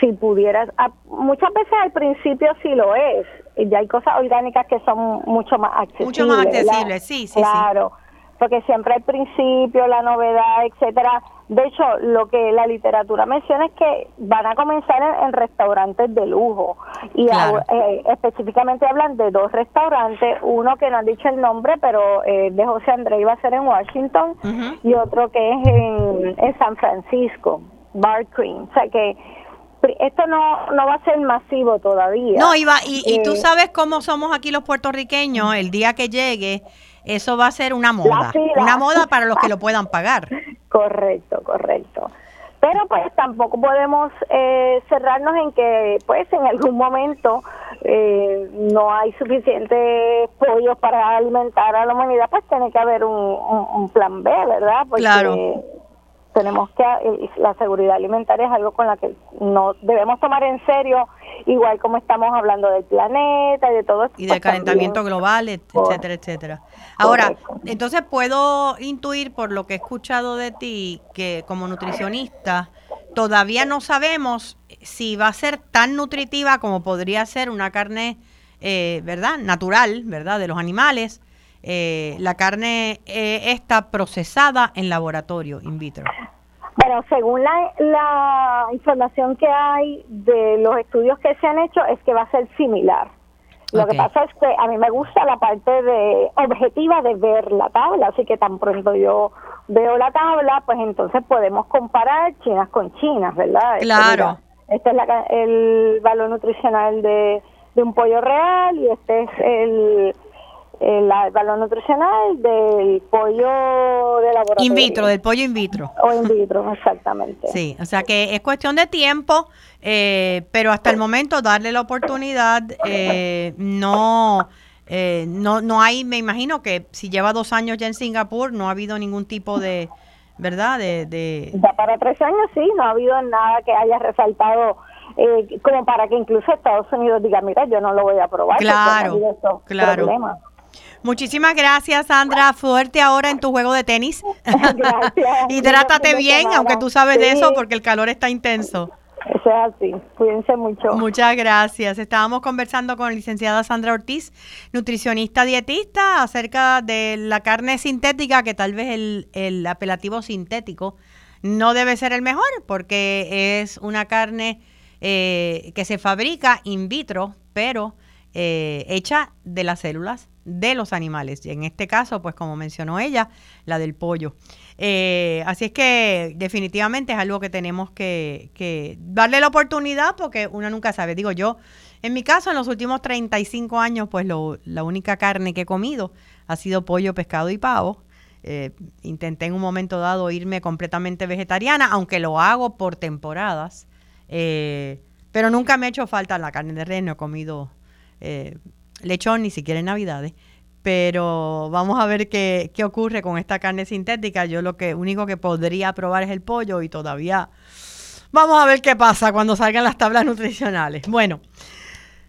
si pudieras, muchas veces al principio sí lo es, ya hay cosas orgánicas que son mucho más accesibles. Mucho más accesibles, sí, sí. Claro, porque siempre al principio, la novedad, etcétera, de hecho, lo que la literatura menciona es que van a comenzar en, restaurantes de lujo. Y eh, específicamente hablan de dos restaurantes, uno que no han dicho el nombre, pero eh, de José André iba a ser en Washington y otro que es en, San Francisco, Bar Cream. O sea que esto no, no va a ser masivo todavía. No, Iba, y, y tú eh, sabes cómo somos aquí los puertorriqueños, el día que llegue, eso va a ser una moda, una moda para los que lo puedan pagar. Correcto, correcto. Pero pues tampoco podemos eh, cerrarnos en que pues en algún momento eh, no hay suficiente pollo para alimentar a la humanidad, pues tiene que haber un, plan B, ¿verdad? Porque claro. Tenemos que, eh, la seguridad alimentaria es algo con la que no debemos tomar en serio, igual como estamos hablando del planeta y de todo esto. Y del pues, calentamiento global, etcétera, etcétera. Ahora, entonces puedo intuir por lo que he escuchado de ti que como nutricionista todavía no sabemos si va a ser tan nutritiva como podría ser una carne, eh, ¿verdad? Natural, ¿verdad? De los animales. Eh, la carne eh, está procesada en laboratorio, in vitro. Bueno, según la, la información que hay de los estudios que se han hecho, es que va a ser similar. Lo que pasa es que a mí me gusta la parte de objetiva de ver la tabla, así que tan pronto yo veo la tabla, pues entonces podemos comparar chinas con chinas, ¿verdad? Este, claro. Este, es el valor nutricional de, de un pollo real y este es el el, valor nutricional del pollo de laboratorio. In vitro, del pollo in vitro. O in vitro, exactamente. Sí, o sea que es cuestión de tiempo, eh, pero hasta el momento darle la oportunidad, eh, no, eh, no, no hay, me imagino que si lleva dos años ya en Singapur, no ha habido ningún tipo de, ¿verdad? De, de... Ya para tres años sí, no ha habido nada que haya resaltado. como para que incluso Estados Unidos diga, mira, yo no lo voy a probar. Claro, claro. Muchísimas gracias, Sandra. Fuerte ahora en tu juego de tenis. Gracias. Hidrátate bien, aunque tú sabes de eso, porque el calor está intenso. Eso es así. Cuídense mucho. Muchas gracias. Estábamos conversando con la licenciada Sandra Ortiz, nutricionista dietista, acerca de la carne sintética, que tal vez el, el apelativo sintético no debe ser el mejor, porque es una carne eh, que se fabrica in vitro, pero eh, hecha de las células de los animales. Y en este caso, pues como mencionó ella, la del pollo. Eh, así es que definitivamente es algo que tenemos que, darle la oportunidad porque uno nunca sabe. Digo yo, en mi caso, en los últimos 35 años, pues la única carne que he comido ha sido pollo, pescado y pavo. Eh, intenté en un momento dado irme completamente vegetariana, aunque lo hago por temporadas. Eh, pero nunca me ha hecho falta la carne de res, no he comido lechón ni siquiera en Navidades. Pero vamos a ver qué, qué ocurre con esta carne sintética. Yo lo que único que podría probar es el pollo y todavía vamos a ver qué pasa cuando salgan las tablas nutricionales. Bueno,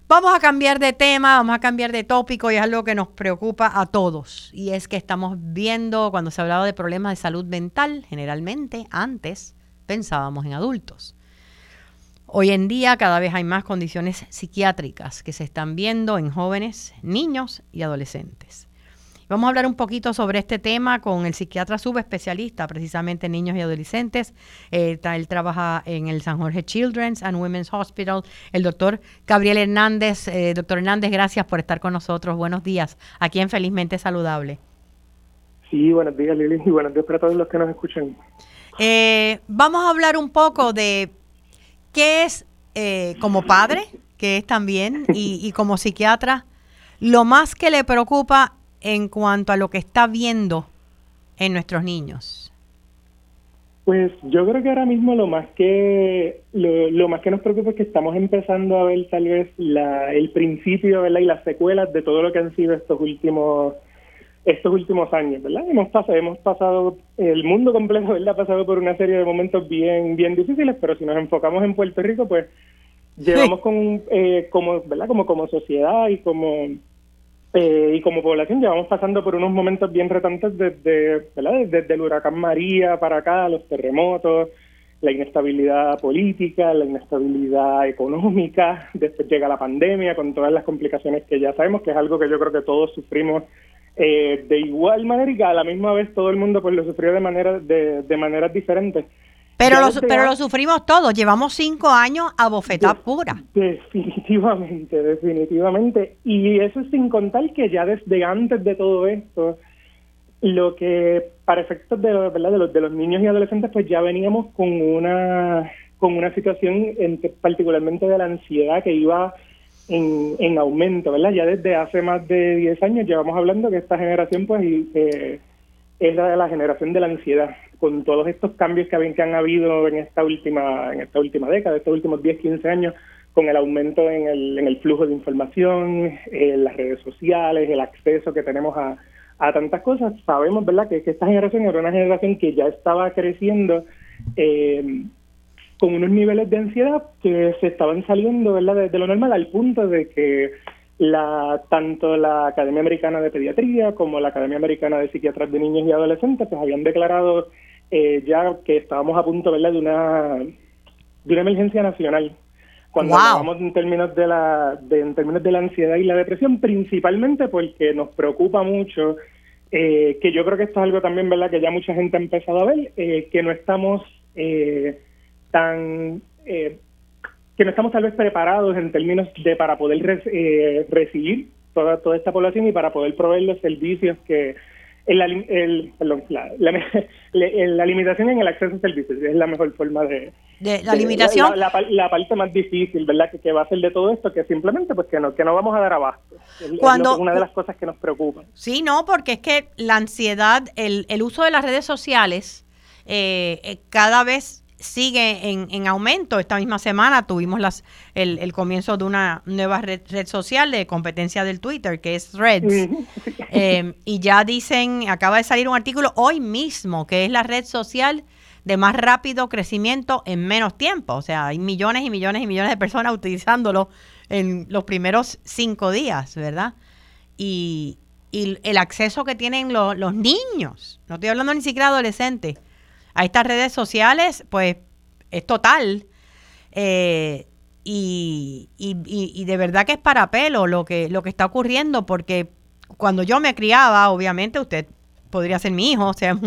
Vamos a cambiar de tema, vamos a cambiar de tópico y es algo que nos preocupa a todos. Y es que estamos viendo, cuando se hablaba de problemas de salud mental, generalmente antes pensábamos en adultos. Hoy en día cada vez hay más condiciones psiquiátricas que se están viendo en jóvenes, niños y adolescentes. Vamos a hablar un poquito sobre este tema con el psiquiatra subespecialista, precisamente en niños y adolescentes. Eh, él trabaja en el San Jorge Children's and Women's Hospital. El doctor Gabriel Hernández. Eh, doctor Hernández, gracias por estar con nosotros. Buenos días. Aquí en Felizmente Saludable. Sí, buenos días, Lili, y buenos días para todos los que nos escuchan. Eh, vamos a hablar un poco de qué es como padre, que es también, y, y como psiquiatra, lo más que le preocupa en cuanto a lo que está viendo en nuestros niños? Pues yo creo que ahora mismo lo más que lo, más que nos preocupa es que estamos empezando a ver tal vez la, el principio ¿verdad? y las secuelas de todo lo que han sido estos últimos estos últimos años, ¿verdad? Hemos pasado, hemos pasado el mundo completo, ¿verdad? Ha pasado por una serie de momentos bien bien difíciles, pero si nos enfocamos en Puerto Rico, pues llevamos con eh, como, ¿verdad? Como como sociedad y como eh, y como población llevamos pasando por unos momentos bien retantes desde, desde el huracán María para acá, los terremotos, la inestabilidad política, la inestabilidad económica, después llega la pandemia con todas las complicaciones que ya sabemos, que es algo que yo creo que todos sufrimos eh, de igual manera y que a la misma vez todo el mundo pues lo sufrió de manera de, de maneras diferentes. Pero lo, pero lo sufrimos todos, llevamos cinco años a bofetada pura. Definitivamente, definitivamente. Y eso sin contar que ya desde antes de todo esto, lo que para efectos de, ¿verdad? de, los, de los niños y adolescentes, pues ya veníamos con una, con una situación particularmente de la ansiedad que iba en, en aumento, ¿verdad? Ya desde hace más de 10 años llevamos hablando que esta generación pues eh, es la de la generación de la ansiedad con todos estos cambios que, que han habido en esta última en esta última década, estos últimos 10, 15 años, con el aumento en el, en el flujo de información, en las redes sociales, el acceso que tenemos a, a tantas cosas, sabemos, ¿verdad?, que, esta generación era una generación que ya estaba creciendo eh, con unos niveles de ansiedad que se estaban saliendo, ¿verdad?, de lo normal al punto de que la tanto la Academia Americana de Pediatría como la Academia Americana de Psiquiatras de Niños y Adolescentes pues habían declarado eh, ya que estábamos a punto ¿verdad? de una de una emergencia nacional cuando hablamos en términos de la de, en términos de la ansiedad y la depresión principalmente porque nos preocupa mucho eh, que yo creo que esto es algo también verdad que ya mucha gente ha empezado a ver eh, que no estamos tan que no estamos tal vez preparados en términos de para poder eh, recibir toda, toda esta población y para poder proveer los servicios que el, el, la, la, limitación en el acceso a servicios es la mejor forma de, la limitación. La, parte más difícil verdad que, va a ser de todo esto que simplemente pues que no que no vamos a dar abasto. Cuando es una de las cosas que nos preocupa. Sí no porque es que la ansiedad el, el uso de las redes sociales eh, eh cada vez sigue en, en, aumento. Esta misma semana tuvimos las, el, el comienzo de una nueva red, social de competencia del Twitter, que es Threads. Eh, y ya dicen, acaba de salir un artículo hoy mismo, que es la red social de más rápido crecimiento en menos tiempo. O sea, hay millones y millones y millones de personas utilizándolo en los primeros cinco días, ¿verdad? Y, y el acceso que tienen los, los niños, no estoy hablando ni siquiera de adolescentes, a estas redes sociales, pues es total. Eh, y, y, de verdad que es para pelo lo que, lo que está ocurriendo, porque cuando yo me criaba, obviamente usted podría ser mi hijo, o sea,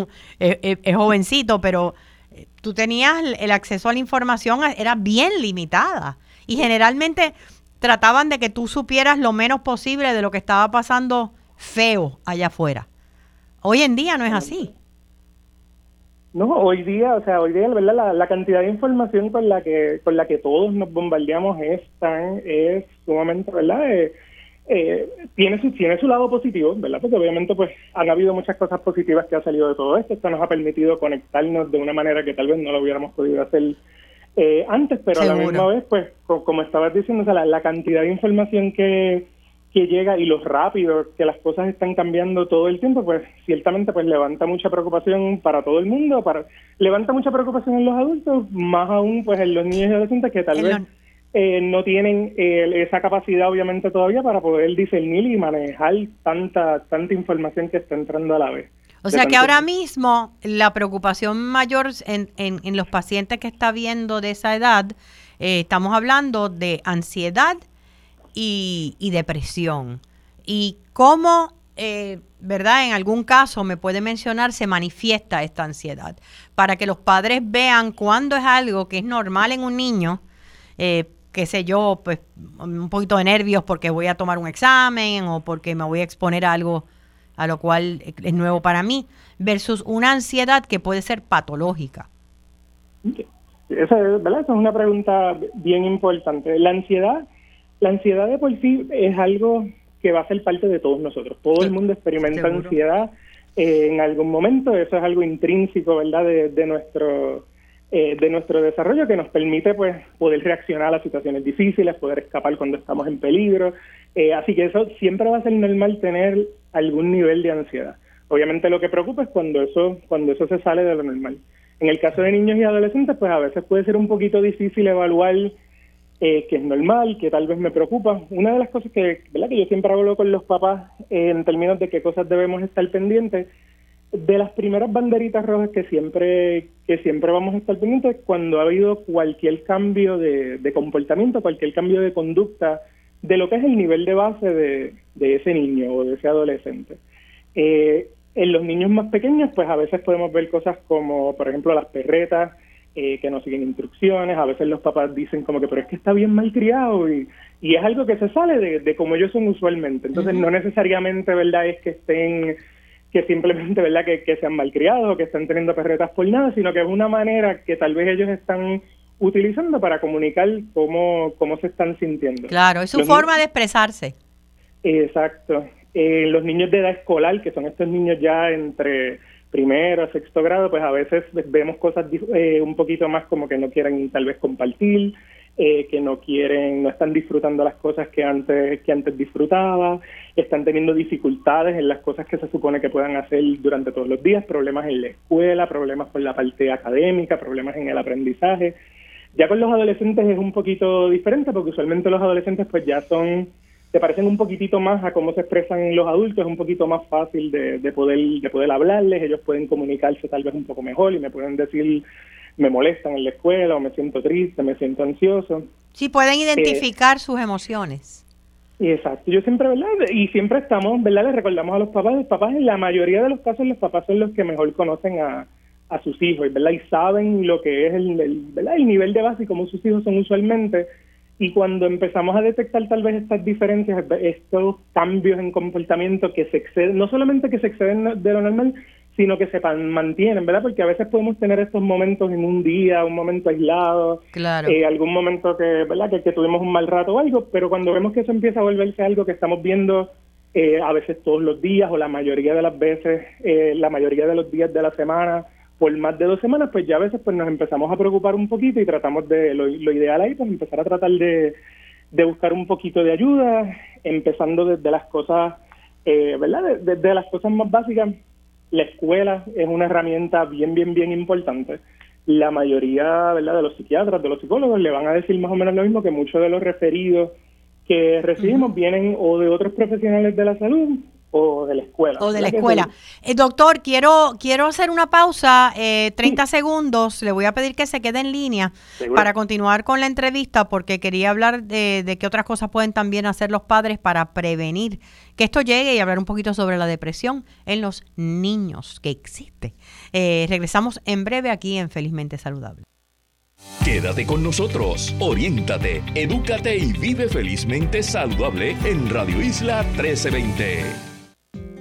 es, jovencito, pero eh, tú tenías el acceso a la información, era bien limitada. Y generalmente trataban de que tú supieras lo menos posible de lo que estaba pasando feo allá afuera. Hoy en día no es así. No, hoy día, o sea, hoy día, ¿verdad? La, la, cantidad de información con la que con la que todos nos bombardeamos es tan es sumamente, ¿verdad? Eh, eh, tiene su tiene su lado positivo, ¿verdad? Porque obviamente pues han habido muchas cosas positivas que ha salido de todo esto. Esto nos ha permitido conectarnos de una manera que tal vez no lo hubiéramos podido hacer eh, antes, pero a la misma vez, pues, como estabas diciendo, o sea, la, la cantidad de información que que llega y lo rápido que las cosas están cambiando todo el tiempo, pues ciertamente pues levanta mucha preocupación para todo el mundo, para levanta mucha preocupación en los adultos, más aún pues en los niños y adolescentes que tal vez eh, no tienen eh, esa capacidad obviamente todavía para poder discernir y manejar tanta tanta información que está entrando a la vez. O sea que ahora mismo la preocupación mayor en, en, los pacientes que está viendo de esa edad, eh, estamos hablando de ansiedad y, depresión. Y cómo, ¿verdad? En algún caso me puede mencionar, se manifiesta esta ansiedad. Para que los padres vean cuándo es algo que es normal en un niño, eh, qué sé yo, pues un poquito de nervios porque voy a tomar un examen o porque me voy a exponer a algo a lo cual es nuevo para mí, versus una ansiedad que puede ser patológica. Esa, ¿verdad? Esa es una pregunta bien importante. La ansiedad, la ansiedad de por sí es algo que va a ser parte de todos nosotros. Todo el mundo experimenta ansiedad en algún momento, eso es algo intrínseco, ¿verdad?, de nuestro eh, de nuestro desarrollo que nos permite pues poder reaccionar a situaciones difíciles, poder escapar cuando estamos en peligro. Eh, así que eso siempre va a ser normal tener algún nivel de ansiedad. Obviamente lo que preocupa es cuando eso, cuando eso se sale de lo normal. En el caso de niños y adolescentes, pues a veces puede ser un poquito difícil evaluar eh, que es normal, que tal vez me preocupa. Una de las cosas que, ¿verdad? que yo siempre hablo con los papás en términos de qué cosas debemos estar pendientes de las primeras banderitas rojas que siempre que siempre vamos a estar pendientes cuando ha habido cualquier cambio de, comportamiento, cualquier cambio de conducta de lo que es el nivel de base de, ese niño o de ese adolescente. Eh, en los niños más pequeños, pues a veces podemos ver cosas como, por ejemplo, las perretas eh, que no siguen instrucciones, a veces los papás dicen como que, pero es que está bien mal criado y, y es algo que se sale de, de como ellos son usualmente. Entonces, no necesariamente, ¿verdad?, es que estén que simplemente, ¿verdad?, que, que sean malcriados o que estén teniendo perretas por nada, sino que es una manera que tal vez ellos están utilizando para comunicar cómo, cómo se están sintiendo. Claro, es su forma de expresarse. Exacto. Eh, los niños de edad escolar, que son estos niños ya entre primero, sexto grado, pues a veces vemos cosas eh, un poquito más como que no quieren tal vez compartir, eh, que no quieren, no están disfrutando las cosas que antes, que antes disfrutaba, están teniendo dificultades en las cosas que se supone que puedan hacer durante todos los días, problemas en la escuela, problemas con la parte académica, problemas en el aprendizaje. Ya con los adolescentes es un poquito diferente porque usualmente los adolescentes pues ya son se parecen un poquitito más a cómo se expresan los adultos, es un poquito más fácil de, de, poder de poder hablarles, ellos pueden comunicarse tal vez un poco mejor y me pueden decir me molestan en la escuela o me siento triste, me siento ansioso. Sí, pueden identificar sus emociones. Exacto, yo siempre, ¿verdad? Y siempre estamos, ¿verdad? Les recordamos a los papás, los papás en la mayoría de los casos los papás son los que mejor conocen a, a sus hijos, ¿verdad? Y saben lo que es el, ¿verdad? el nivel de base y cómo sus hijos son usualmente. Y cuando empezamos a detectar tal vez estas diferencias, estos cambios en comportamiento que se exceden, no solamente que se exceden de lo normal, sino que se mantienen, ¿verdad? Porque a veces podemos tener estos momentos en un día, un momento aislado, claro. eh, algún momento que, ¿verdad? Que, tuvimos un mal rato o algo, pero cuando vemos que eso empieza a volverse algo que estamos viendo eh, a veces todos los días o la mayoría de las veces, eh, la mayoría de los días de la semana, por más de dos semanas, pues ya a veces pues nos empezamos a preocupar un poquito y tratamos de, lo, ideal ahí, pues empezar a tratar de, de buscar un poquito de ayuda, empezando desde las cosas, ¿verdad? Desde las cosas más básicas la escuela es una herramienta bien, bien, bien importante. La mayoría ¿verdad? de los psiquiatras, de los psicólogos, le van a decir más o menos lo mismo que muchos de los referidos que recibimos vienen o de otros profesionales de la salud o de la escuela. O de la escuela. Eh, doctor, quiero, quiero hacer una pausa, eh, 30 segundos. Le voy a pedir que se quede en línea para continuar con la entrevista porque quería hablar de, de qué otras cosas pueden también hacer los padres para prevenir que esto llegue y hablar un poquito sobre la depresión en los niños que existe. Eh, regresamos en breve aquí en Felizmente Saludable. Quédate con nosotros, oriéntate, edúcate y vive felizmente saludable en Radio Isla 1320.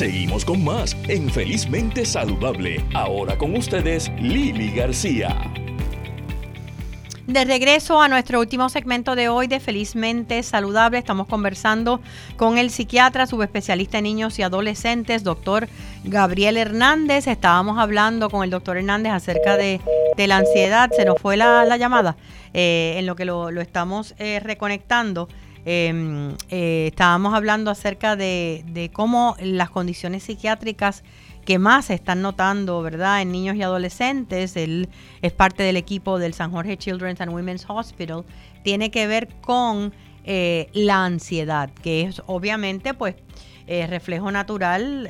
Seguimos con más en Felizmente Saludable. Ahora con ustedes, Lili García. De regreso a nuestro último segmento de hoy de Felizmente Saludable, estamos conversando con el psiquiatra subespecialista en niños y adolescentes, doctor Gabriel Hernández. Estábamos hablando con el doctor Hernández acerca de, la ansiedad. Se nos fue la, llamada eh, en lo que lo, estamos eh, reconectando. Em, eh, estábamos hablando acerca de, cómo las condiciones psiquiátricas que más se están notando, ¿verdad?, en niños y adolescentes, él es parte del equipo del San Jorge Children's and Women's Hospital, tiene que ver con eh, la ansiedad, que es obviamente, pues, eh, reflejo natural,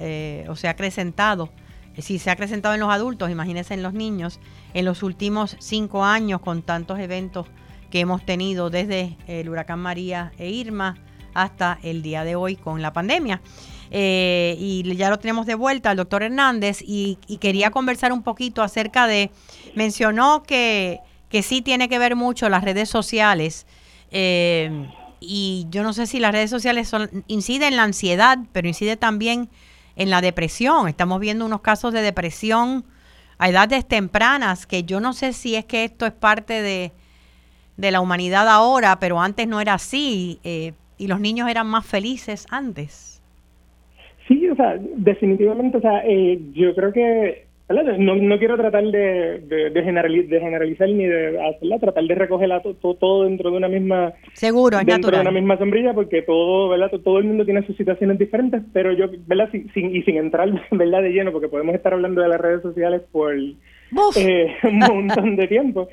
o se ha acrecentado. Si se ha acrecentado en los adultos, imagínense en los niños, en los últimos cinco años con tantos eventos que hemos tenido desde el huracán María e Irma hasta el día de hoy con la pandemia. Eh, y ya lo tenemos de vuelta al doctor Hernández y, quería conversar un poquito acerca de, mencionó que, que sí tiene que ver mucho las redes sociales. Eh, y yo no sé si las redes sociales son, inciden en la ansiedad, pero incide también en la depresión. Estamos viendo unos casos de depresión a edades tempranas que yo no sé si es que esto es parte de, de la humanidad ahora, pero antes no era así eh, y los niños eran más felices antes. Sí, o sea, definitivamente, o sea, eh, yo creo que, no, no quiero tratar de, de, generalizar ni de hacerla, tratar de recoger todo, dentro de una misma... Seguro, dentro de una misma sombrilla, porque todo, ¿verdad? Todo el mundo tiene sus situaciones diferentes, pero yo, ¿verdad? Sin, y sin entrar, ¿verdad? De lleno, porque podemos estar hablando de las redes sociales por eh, un montón de tiempo.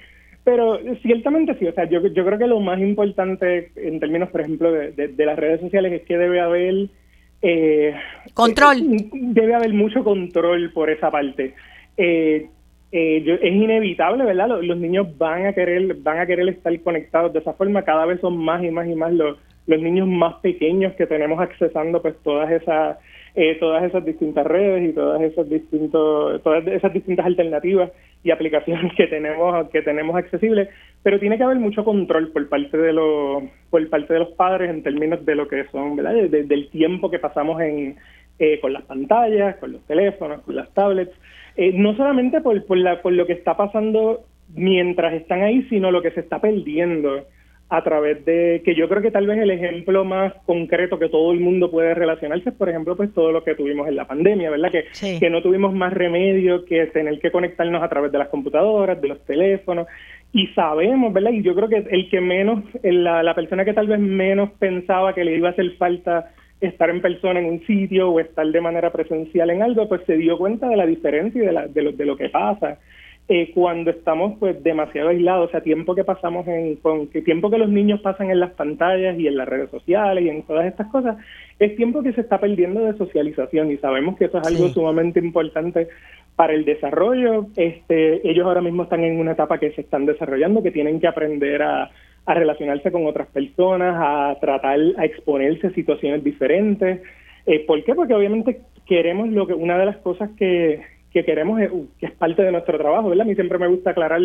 Pero ciertamente sí, o sea, yo, yo creo que lo más importante en términos, por ejemplo, de, las redes sociales es que debe haber... Eh, control. Debe haber mucho control por esa parte. Eh, eh, es inevitable, ¿verdad? Los, niños van a querer van a querer estar conectados de esa forma. Cada vez son más y más y más los, los niños más pequeños que tenemos accesando pues todas esas eh, todas esas distintas redes y todas esas distintos todas esas distintas alternativas y aplicaciones que tenemos que tenemos accesibles pero tiene que haber mucho control por parte de los por parte de los padres en términos de lo que son verdad del tiempo que pasamos en eh, con las pantallas con los teléfonos con las tablets. Eh, no solamente por por, la, por lo que está pasando mientras están ahí sino lo que se está perdiendo a través de que yo creo que tal vez el ejemplo más concreto que todo el mundo puede relacionarse es, por ejemplo, pues todo lo que tuvimos en la pandemia, ¿verdad? Que, que no tuvimos más remedio que tener que conectarnos a través de las computadoras, de los teléfonos, y sabemos, ¿verdad? Y yo creo que el que menos, la, la persona que tal vez menos pensaba que le iba a hacer falta estar en persona en un sitio o estar de manera presencial en algo, pues se dio cuenta de la diferencia y de, la, de, lo, de lo que pasa. Eh, cuando estamos pues demasiado aislados, o sea, tiempo que pasamos en, con que tiempo que los niños pasan en las pantallas y en las redes sociales y en todas estas cosas, es tiempo que se está perdiendo de socialización y sabemos que eso es algo sumamente importante para el desarrollo. Este, ellos ahora mismo están en una etapa que se están desarrollando, que tienen que aprender a, a relacionarse con otras personas, a tratar, a exponerse a situaciones diferentes. Eh, ¿Por qué? Porque obviamente queremos lo que una de las cosas que que queremos, que es parte de nuestro trabajo, ¿verdad? A mí siempre me gusta aclarar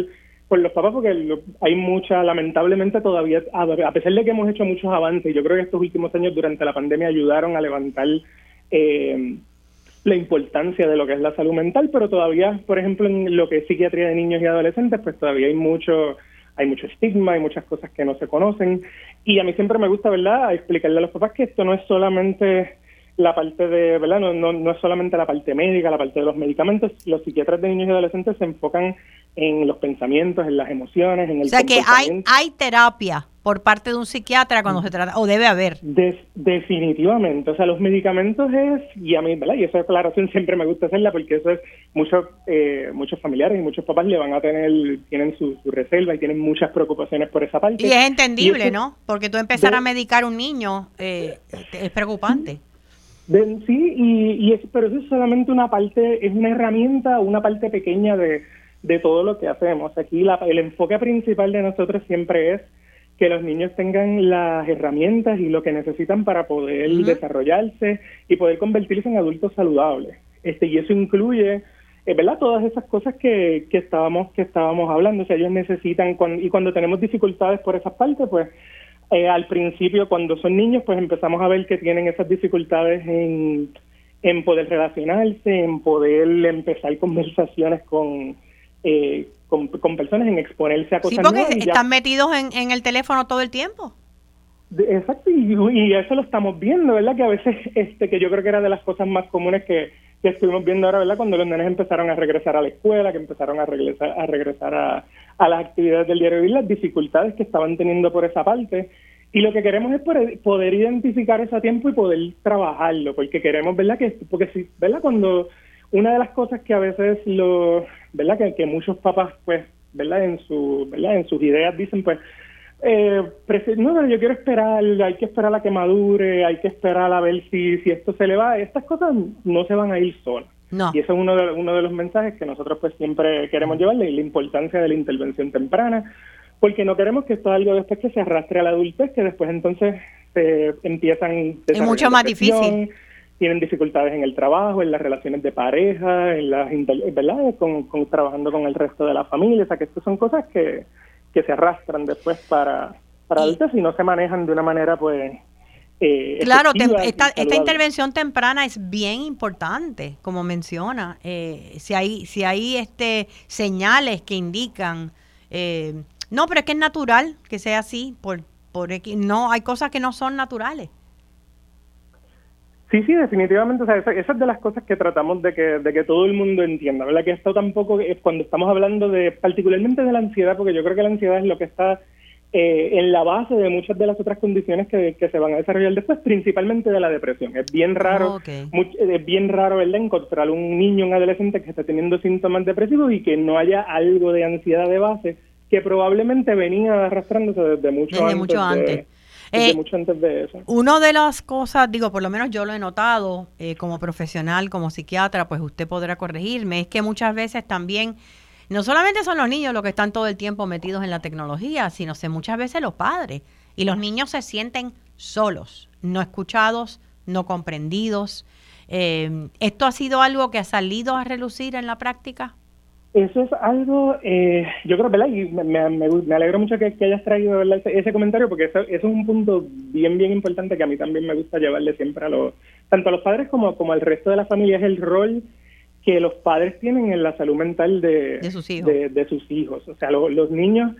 con los papás porque hay mucha, lamentablemente todavía, a pesar de que hemos hecho muchos avances, yo creo que estos últimos años durante la pandemia ayudaron a levantar eh, la importancia de lo que es la salud mental, pero todavía, por ejemplo, en lo que es psiquiatría de niños y adolescentes, pues todavía hay mucho hay mucho estigma, hay muchas cosas que no se conocen y a mí siempre me gusta, ¿verdad?, explicarle a los papás que esto no es solamente la parte de, ¿verdad? No, no, no es solamente la parte médica, la parte de los medicamentos. Los psiquiatras de niños y adolescentes se enfocan en los pensamientos, en las emociones, en el O sea que hay, hay terapia por parte de un psiquiatra cuando se trata, o debe haber. definitivamente, o sea, los medicamentos es, y a mí, ¿verdad? Y esa declaración siempre me gusta hacerla porque eso es, muchos eh, muchos familiares y muchos papás le van a tener, tienen su, reserva y tienen muchas preocupaciones por esa parte. Y es entendible, ¿no? Porque tú empezar a medicar a un niño eh, es preocupante sí, y, es, pero eso es solamente una parte, es una herramienta, una parte pequeña de, de todo lo que hacemos. Aquí la, el enfoque principal de nosotros siempre es que los niños tengan las herramientas y lo que necesitan para poder desarrollarse y poder convertirse en adultos saludables. Este, y eso incluye eh, ¿verdad? Todas esas cosas que, que estábamos que estábamos hablando, o sea, ellos necesitan y cuando tenemos dificultades por esas partes, pues eh, al principio cuando son niños, pues empezamos a ver que tienen esas dificultades en, en poder relacionarse, en poder empezar conversaciones con eh, con, personas, en exponerse a cosas Sí, porque están metidos en, en el teléfono todo el tiempo. Exacto, y, y, eso lo estamos viendo, ¿verdad? Que a veces, este, que yo creo que era de las cosas más comunes que, que estuvimos viendo ahora, ¿verdad? Cuando los nenes empezaron a regresar a la escuela, que empezaron a regresar a, regresar a, a las actividades del diario vivir, las dificultades que estaban teniendo por esa parte. Y lo que queremos es poder, identificar eso a tiempo y poder trabajarlo, porque queremos, ¿verdad? Que, porque si, ¿verdad? Cuando una de las cosas que a veces lo, ¿verdad? Que, que muchos papás, pues, ¿verdad? En su, ¿verdad? En sus ideas dicen, pues, eh, no, yo quiero esperar, hay que esperar a que madure, hay que esperar a ver si, si esto se le va. Estas cosas no se van a ir solas. Y eso es uno de, uno de los mensajes que nosotros pues siempre queremos llevarle, la importancia de la intervención temprana, porque no queremos que esto es algo después que se arrastre a la adultez, que después entonces se empiezan... Es mucho más difícil. Tienen dificultades en el trabajo, en las relaciones de pareja, en las, ¿verdad? Con, con, trabajando con el resto de la familia, o sea que estas son cosas que que se arrastran después para, para adultos y no se manejan de una manera pues eh, claro, esta, esta, intervención temprana es bien importante, como menciona. Eh, si hay si hay este señales que indican, eh, no, pero es que es natural que sea así, por, por no hay cosas que no son naturales. Sí, sí, definitivamente. O sea, esa, es de las cosas que tratamos de que, de que todo el mundo entienda, ¿verdad? Que esto tampoco es cuando estamos hablando de, particularmente de la ansiedad, porque yo creo que la ansiedad es lo que está eh, en la base de muchas de las otras condiciones que, que, se van a desarrollar después, principalmente de la depresión. Es bien raro, es bien raro, ¿verdad? Encontrar un niño, un adolescente que esté teniendo síntomas depresivos y que no haya algo de ansiedad de base que probablemente venía arrastrándose desde mucho desde Mucho antes. Eh, mucho antes de eso. Una de las cosas, digo, por lo menos yo lo he notado eh, como profesional, como psiquiatra, pues usted podrá corregirme, es que muchas veces también, no solamente son los niños los que están todo el tiempo metidos en la tecnología, sino que muchas veces los padres. Y los niños se sienten solos, no escuchados, no comprendidos. Eh, ¿Esto ha sido algo que ha salido a relucir en la práctica? Eso es algo, eh, yo creo, ¿verdad? Y me, me, alegro mucho que, hayas traído Ese, comentario porque eso, es un punto bien, bien importante que a mí también me gusta llevarle siempre a los, tanto a los padres como, como al resto de la familia, es el rol que los padres tienen en la salud mental de, sus, hijos. O sea, los niños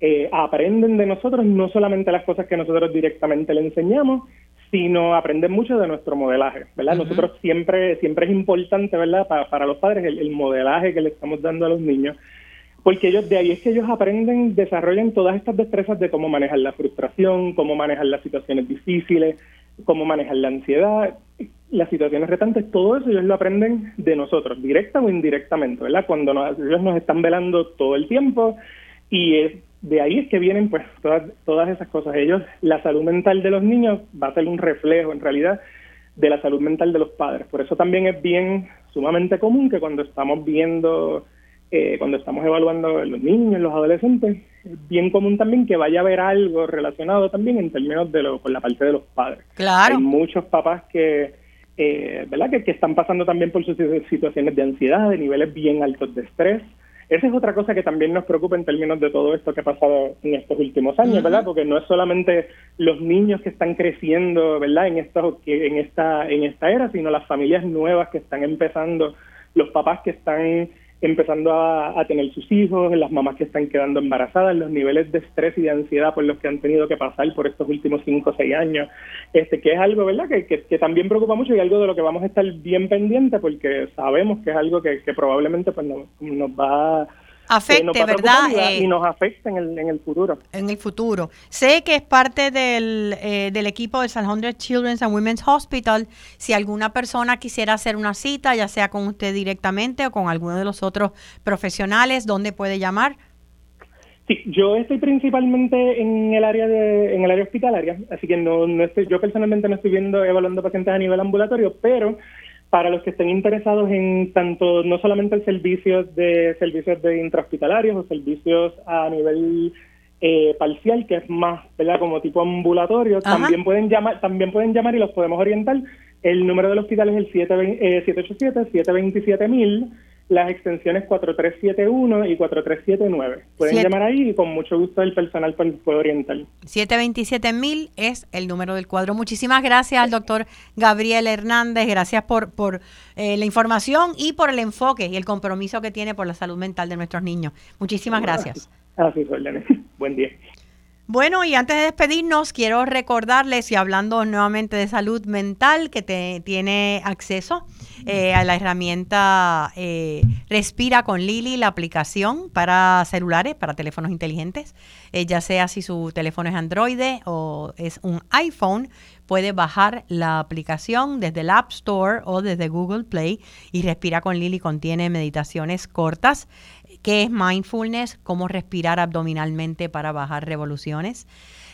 eh, aprenden de nosotros no solamente las cosas que nosotros directamente le enseñamos, sino aprenden mucho de nuestro modelaje, ¿verdad? Nosotros siempre, siempre es importante, ¿verdad? Para, para los padres el, modelaje que le estamos dando a los niños, porque ellos de ahí es que ellos aprenden, desarrollan todas estas destrezas de cómo manejar la frustración, cómo manejar las situaciones difíciles, cómo manejar la ansiedad, las situaciones retantes, todo eso ellos lo aprenden de nosotros, directa o indirectamente, ¿verdad? Cuando ellos nos están velando todo el tiempo y es de ahí es que vienen pues todas, todas esas cosas. Ellos, la salud mental de los niños va a ser un reflejo en realidad de la salud mental de los padres. Por eso también es bien sumamente común que cuando estamos viendo, eh, cuando estamos evaluando los niños, los adolescentes, es bien común también que vaya a haber algo relacionado también en términos de lo, con la parte de los padres. Claro. Hay muchos papás que, eh, ¿verdad? Que, que están pasando también por sus situaciones de ansiedad, de niveles bien altos de estrés esa es otra cosa que también nos preocupa en términos de todo esto que ha pasado en estos últimos años, ¿verdad? Porque no es solamente los niños que están creciendo, ¿verdad? En esta, en esta, en esta era, sino las familias nuevas que están empezando, los papás que están empezando a, tener sus hijos, las mamás que están quedando embarazadas, los niveles de estrés y de ansiedad por los que han tenido que pasar por estos últimos cinco o seis años, este que es algo, ¿verdad?, que, que, también preocupa mucho y algo de lo que vamos a estar bien pendientes porque sabemos que es algo que, que probablemente pues nos, nos va afecte, ¿verdad? Eh, y, nos afecte en el, en el futuro. En el futuro. Sé que es parte del, eh, del equipo del San Hundred Children's and Women's Hospital. Si alguna persona quisiera hacer una cita, ya sea con usted directamente o con alguno de los otros profesionales, ¿dónde puede llamar? Sí, yo estoy principalmente en el área de, en el área hospitalaria, así que no, no estoy, yo personalmente no estoy viendo evaluando pacientes a nivel ambulatorio, pero para los que estén interesados en tanto no solamente el servicio de servicios de intrahospitalarios o servicios a nivel eh, parcial, que es más, ¿verdad? Como tipo ambulatorio, también pueden llamar, también pueden llamar y los podemos orientar. El número del hospital es el 787 727 mil las extensiones 4371 y 4379. Pueden llamar ahí y con mucho gusto el personal puede orientar. 727.000 es el número del cuadro. Muchísimas gracias al doctor Gabriel Hernández. Gracias por, por eh, la información y por el enfoque y el compromiso que tiene por la salud mental de nuestros niños. Muchísimas gracias. Así, Buen día. Bueno, y antes de despedirnos, quiero recordarles, y hablando nuevamente de salud mental, que te, tiene acceso eh, a la herramienta eh, Respira con Lili, la aplicación para celulares, para teléfonos inteligentes, eh, ya sea si su teléfono es Android o es un iPhone, puede bajar la aplicación desde el App Store o desde Google Play y Respira con Lili contiene meditaciones cortas qué es mindfulness, cómo respirar abdominalmente para bajar revoluciones.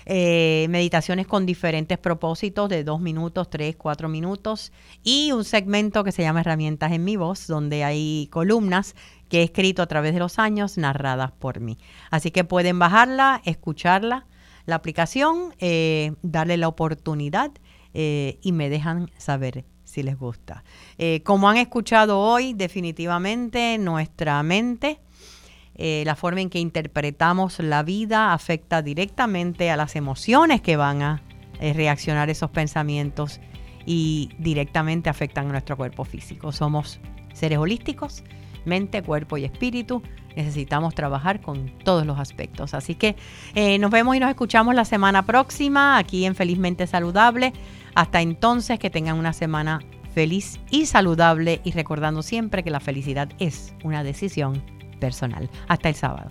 Eh, meditaciones con diferentes propósitos de dos minutos, tres, cuatro minutos y un segmento que se llama Herramientas en mi voz, donde hay columnas que he escrito a través de los años narradas por mí. Así que pueden bajarla, escucharla, la aplicación, eh, darle la oportunidad eh, y me dejan saber si les gusta. como han escuchado hoy, definitivamente nuestra mente eh, la forma en que interpretamos la vida afecta directamente a las emociones que van a eh, reaccionar esos pensamientos y directamente afectan a nuestro cuerpo físico. Somos seres holísticos, mente, cuerpo y espíritu. Necesitamos trabajar con todos los aspectos. Así que eh, nos vemos y nos escuchamos la semana próxima aquí en Felizmente Saludable. Hasta entonces, que tengan una semana feliz y saludable y recordando siempre que la felicidad es una decisión personal. Hasta el sábado.